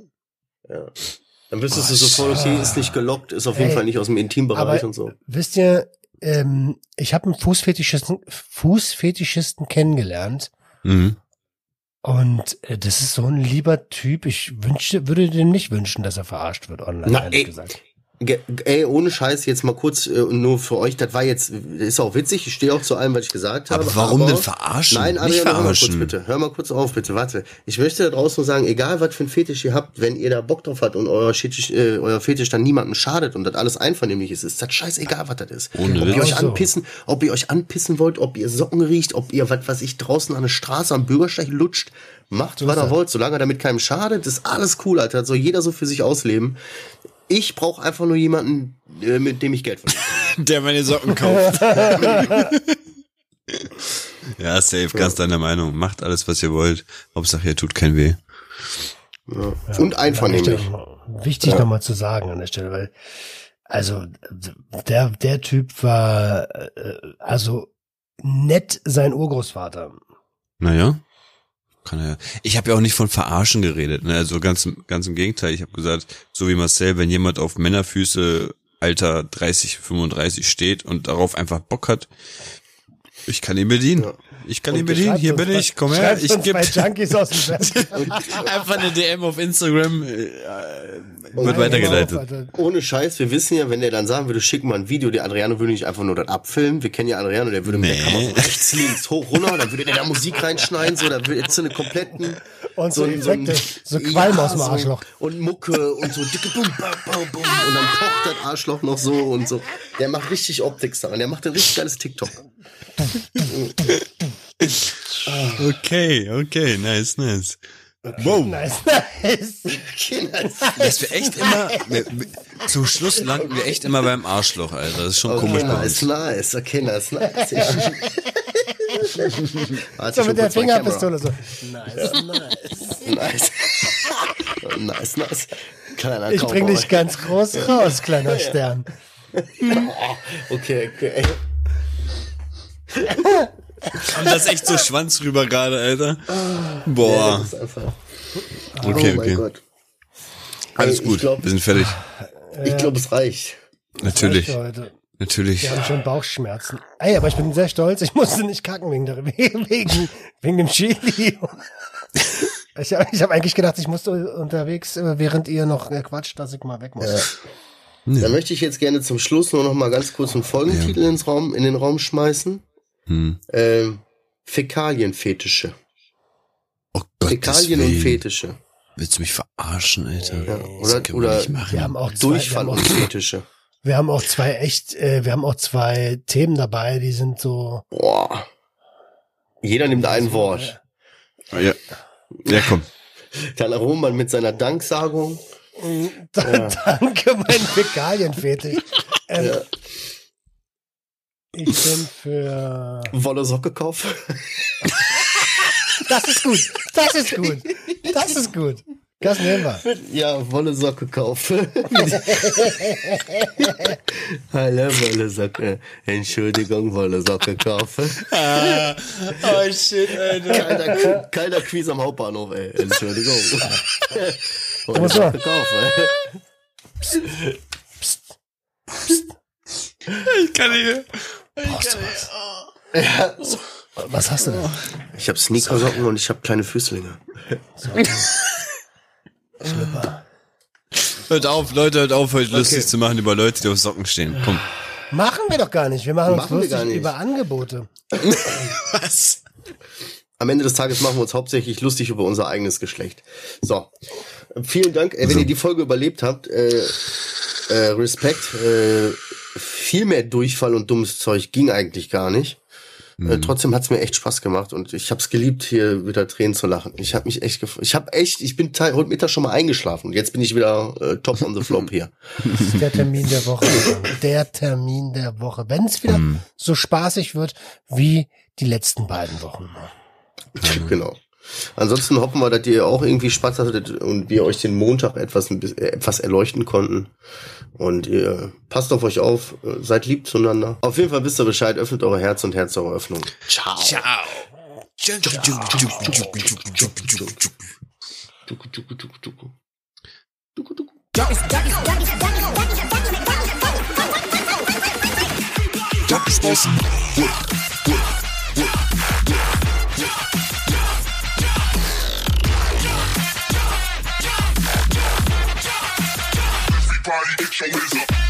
Speaker 3: Dann wüsstest du sofort, okay, ist nicht gelockt, ist auf jeden
Speaker 2: Ey,
Speaker 3: Fall nicht aus dem Intimbereich
Speaker 2: aber-
Speaker 3: und so.
Speaker 2: Wisst ihr, ähm, ich habe einen Fußfetischisten, Fußfetischisten kennengelernt.
Speaker 4: Mhm.
Speaker 2: Und äh, das ist so ein lieber Typ. Ich wünschte, würde dem nicht wünschen, dass er verarscht wird online,
Speaker 3: Na,
Speaker 2: ehrlich
Speaker 3: ey.
Speaker 2: gesagt.
Speaker 3: Ge ey, ohne Scheiß, jetzt mal kurz äh, nur für euch, das war jetzt, ist auch witzig, ich stehe auch zu allem, was ich gesagt habe.
Speaker 4: Aber warum denn verarschen?
Speaker 3: Nein,
Speaker 4: Nicht
Speaker 3: Adrian, hör mal kurz
Speaker 4: verarschen.
Speaker 3: bitte. Hör mal kurz auf, bitte, warte. Ich möchte da draußen nur sagen, egal was für ein Fetisch ihr habt, wenn ihr da Bock drauf habt und euer Fetisch, äh, euer Fetisch dann niemandem schadet und das alles einvernehmlich ist, ist das scheißegal, was das ist.
Speaker 4: Ohne
Speaker 3: ob ihr euch
Speaker 2: So.
Speaker 3: anpissen, ob ihr euch anpissen wollt, ob ihr Socken riecht, ob ihr, was weiß ich, draußen an der Straße am Bürgersteig lutscht, macht, was ihr wollt, solange damit keinem schadet, ist alles cool, Alter. Das soll jeder so für sich ausleben. Ich brauche einfach nur jemanden, äh, mit dem ich Geld verdiene.
Speaker 4: Der meine Socken kauft. ja, safe, ganz deiner Meinung. Macht alles, was ihr wollt. Hauptsache, ihr tut kein weh.
Speaker 3: Ja. Und einvernehmlich.
Speaker 2: Wichtig, wichtig nochmal zu sagen an der Stelle, weil, also, der, der Typ war, äh, also, nett sein Urgroßvater.
Speaker 4: Naja. Kann er. Ich habe ja auch nicht von Verarschen geredet, ne? Also ganz, im- ganz im Gegenteil. Ich habe gesagt, so wie Marcel, wenn jemand auf Männerfüße Alter 30, 35 steht und darauf einfach Bock hat, ich kann ihn bedienen.
Speaker 3: Ja.
Speaker 4: Ich kann ihn bedienen. Hier bin ich. Komm her. Ich gebe
Speaker 2: bei Junkies aus dem
Speaker 4: einfach eine DM auf Instagram. Äh, wird
Speaker 2: Nein,
Speaker 4: weitergeleitet.
Speaker 3: Ohne Scheiß, wir wissen ja, wenn der dann sagen würde, schick mal ein Video, der Adriano würde nicht einfach nur das abfilmen. Wir kennen ja Adriano, der würde mit der
Speaker 4: Nee.
Speaker 3: Kamera so rechts, links, hoch, runter, dann würde der da Musik reinschneiden, so, da würde jetzt so eine kompletten,
Speaker 2: Und so
Speaker 3: ein- ein-
Speaker 2: Effekte, so Qualm aus dem
Speaker 3: so-
Speaker 2: Arschloch.
Speaker 3: Und Mucke und so dicke Bum, bam, bam, bum, und dann pocht das Arschloch noch so und so. Der macht richtig Optik daran, der macht ein richtig geiles TikTok.
Speaker 4: Okay, okay, nice, nice. Wow.
Speaker 2: Nice, nice.
Speaker 4: Das wir echt immer, wir, wir, zum Schluss landen wir echt immer beim Arschloch, Alter. Das ist schon
Speaker 3: Okay,
Speaker 4: komisch bei
Speaker 3: nice,
Speaker 4: uns.
Speaker 3: nice, okay, nice, nice. Warte,
Speaker 2: So
Speaker 3: ich
Speaker 2: mit der Fingerpistole so. Nice, nice.
Speaker 3: Kamera. Nice. nice, nice. Kleiner
Speaker 2: Ich bring dich ganz groß raus, kleiner Stern.
Speaker 3: Okay, okay.
Speaker 4: Und das ist echt so Schwanz rüber gerade, Alter.
Speaker 3: Ja,
Speaker 4: Boah.
Speaker 3: das ist einfach.
Speaker 4: Okay,
Speaker 3: oh mein
Speaker 4: okay.
Speaker 3: Gott.
Speaker 4: Alles
Speaker 3: Ey,
Speaker 4: gut.
Speaker 3: Ich glaube,
Speaker 4: Wir sind fertig.
Speaker 3: ich glaub, es reicht.
Speaker 4: Natürlich. Natürlich.
Speaker 2: Wir haben schon Bauchschmerzen. Ey, aber ich bin sehr stolz. Ich musste nicht kacken wegen, der, wegen, wegen dem Chili. Ich habe ich hab eigentlich gedacht, ich musste unterwegs, äh, während ihr noch äh, quatscht, dass ich mal weg muss.
Speaker 3: Dann möchte ich jetzt gerne zum Schluss nur noch mal ganz kurz einen Folgentitel ins Raum, in den Raum schmeißen.
Speaker 4: Hm.
Speaker 3: Ähm, Fäkalienfetische.
Speaker 4: Oh Gott,
Speaker 3: Fäkalien und Fetische.
Speaker 4: Willst du mich verarschen, Alter?
Speaker 3: Ja, oder- oder-.
Speaker 2: Wir haben auch zwei, wir
Speaker 3: Durchfall
Speaker 2: haben auch,
Speaker 3: und Fetische.
Speaker 2: wir haben auch zwei echt, äh, wir haben auch zwei Themen dabei, die sind so.
Speaker 3: Boah. Jeder nimmt ein Wort.
Speaker 4: Ah, Ja. Ja, komm.
Speaker 3: Dann Roman mit seiner Danksagung.
Speaker 2: Danke, mein Fäkalienfetisch. Ähm,
Speaker 3: Ja.
Speaker 2: Ich bin für.
Speaker 3: Wolle Socke kaufen.
Speaker 2: Das ist gut. Das ist gut. Das ist gut. Das nehmen wir.
Speaker 3: Ja, Wolle Socke kaufen. Hallo, Wolle Socke. Entschuldigung, Wolle Socke kaufen.
Speaker 4: Oh shit, Alter.
Speaker 3: Kalter, kalter Quiz am Hauptbahnhof, ey. Entschuldigung. Wolle Socke kaufen.
Speaker 4: Ich kann nicht mehr.
Speaker 2: Was hast du denn?
Speaker 3: Ich habe Sneakersocken und ich habe kleine Füßlinge.
Speaker 4: Hört auf, Leute, hört auf, euch lustig zu machen über Leute, die auf Socken stehen. Komm.
Speaker 2: Machen wir doch gar nicht. Wir machen uns
Speaker 3: Machen wir
Speaker 2: lustig
Speaker 3: gar nicht.
Speaker 2: über Angebote.
Speaker 4: Was?
Speaker 3: am Ende des Tages machen wir uns hauptsächlich lustig über unser eigenes Geschlecht. So, vielen Dank, äh, wenn ihr die Folge überlebt habt. Äh, äh, Respekt. Äh, viel mehr Durchfall und dummes Zeug ging eigentlich gar nicht. Äh, trotzdem hat's mir echt Spaß gemacht und ich hab's geliebt, hier wieder Tränen zu lachen. Ich habe mich echt gefreut. Ich habe echt, ich bin heute Mittag schon mal eingeschlafen und jetzt bin ich wieder äh, top on the flop hier.
Speaker 2: Das ist der Termin der Woche. Der Termin der Woche. Wenn es wieder so spaßig wird wie die letzten beiden Wochen.
Speaker 3: genau. Ansonsten hoffen wir, dass ihr auch irgendwie Spaß hattet und wir euch den Montag etwas, etwas erleuchten konnten. Und ihr passt auf euch auf, seid lieb zueinander. Auf jeden Fall wisst ihr Bescheid, öffnet eure Herz und Herz eure Öffnung. Ciao.
Speaker 4: Ciao.
Speaker 3: Tuku,
Speaker 1: body, get your up.